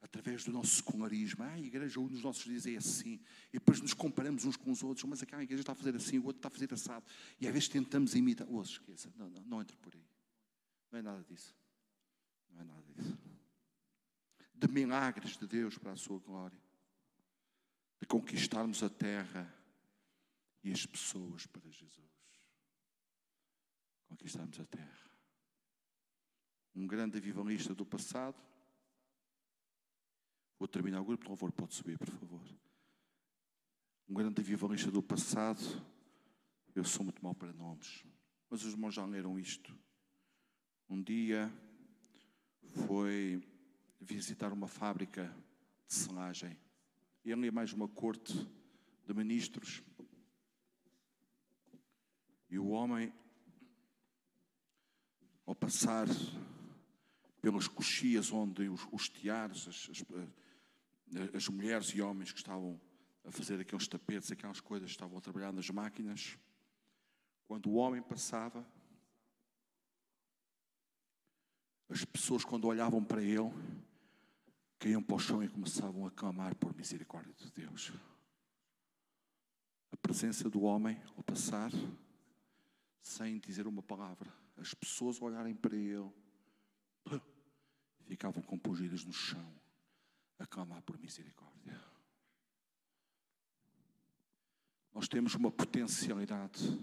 através do nosso secularismo. Ah, a igreja nos nossos dias é assim. E depois nos comparamos uns com os outros. Mas aquela igreja está a fazer assim, o outro está a fazer assado. E às vezes tentamos imitar. Oh, esqueça. Não, não, não entre por aí. Não é nada disso. Não é nada disso. De milagres de Deus para a sua glória. De conquistarmos a terra e as pessoas para Jesus. Conquistarmos a terra. Um grande avivalista do passado terminar o grupo de louvor, pode subir, por favor. Um grande avivalista do passado, eu sou muito mau para nomes, mas os irmãos já leram isto. Um dia foi visitar uma fábrica de selagem. Ele e mais uma corte de ministros. E o homem, ao passar pelas coxias onde os, os tiares, as, as, as mulheres e homens que estavam a fazer aqueles tapetes, aquelas coisas, estavam a trabalhar nas máquinas. Quando o homem passava, as pessoas, quando olhavam para ele, caíam para o chão e começavam a clamar por misericórdia de Deus. A presença do homem ao passar, sem dizer uma palavra, as pessoas olharem para ele, ficavam compungidas no chão a clamar por misericórdia. Nós temos uma potencialidade.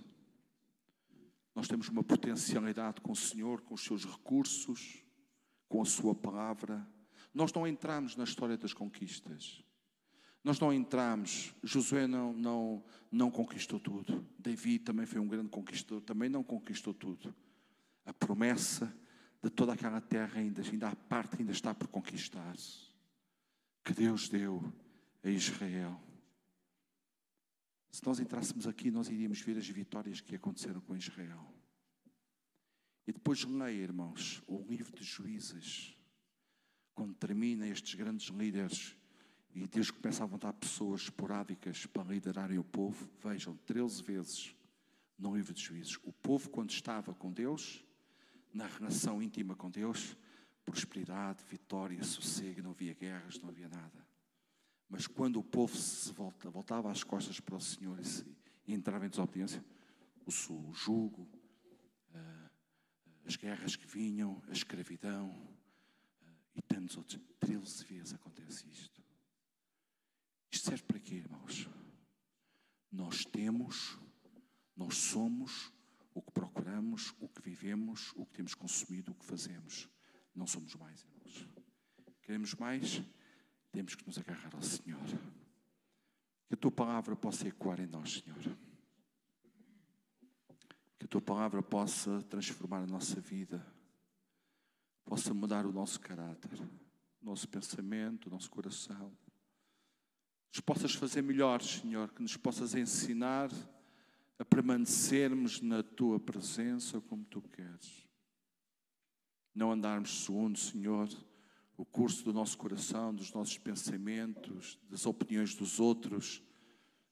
Nós temos uma potencialidade com o Senhor, com os seus recursos, com a sua palavra. Nós não entramos na história das conquistas. Nós não entramos. Josué não, não, não conquistou tudo. Davi também foi um grande conquistador, também não conquistou tudo. A promessa de toda aquela terra ainda, ainda há parte ainda está por conquistar-se que Deus deu a Israel. Se nós entrássemos aqui, nós iríamos ver as vitórias que aconteceram com Israel. E depois leia, irmãos, o livro de Juízes, quando termina estes grandes líderes e Deus começa a levantar pessoas esporádicas para liderarem o povo, vejam, 13 vezes no livro de Juízes, o povo quando estava com Deus, na relação íntima com Deus, prosperidade, vitória, sossego, não havia guerras, não havia nada. Mas quando o povo se volta, voltava as costas para o Senhor e, se, e entrava em desobediência, o, o jugo, uh, as guerras que vinham, a escravidão uh, e tantos outros. Treze vezes acontece isto. Isto serve para quê, irmãos? Nós temos, nós somos o que procuramos, o que vivemos, o que temos consumido, o que fazemos. Não somos mais, irmãos. Queremos mais? Temos que nos agarrar ao Senhor. Que a tua palavra possa ecoar em nós, Senhor. Que a tua palavra possa transformar a nossa vida, possa mudar o nosso caráter, o nosso pensamento, o nosso coração. nos possas fazer melhores, Senhor, que nos possas ensinar a permanecermos na tua presença como tu queres. Não andarmos segundo, Senhor, o curso do nosso coração, dos nossos pensamentos, das opiniões dos outros,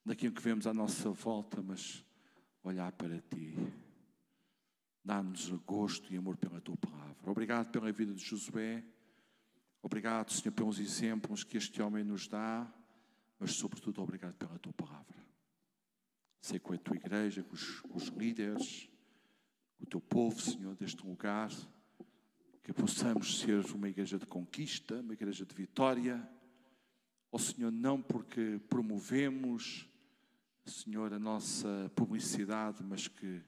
daquilo que vemos à nossa volta, mas olhar para ti. Dá-nos gosto e amor pela tua palavra. Obrigado pela vida de Josué. Obrigado, Senhor, pelos exemplos que este homem nos dá, mas, sobretudo, obrigado pela tua palavra. Sei com a tua igreja, com os, com os líderes, com o teu povo, Senhor, deste lugar, que possamos ser uma igreja de conquista, uma igreja de vitória. Ó Senhor, não porque promovemos, Senhor, a nossa publicidade, mas que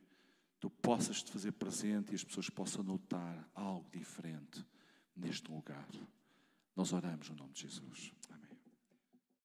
tu possas te fazer presente e as pessoas possam notar algo diferente neste lugar. Nós oramos no nome de Jesus. Amém.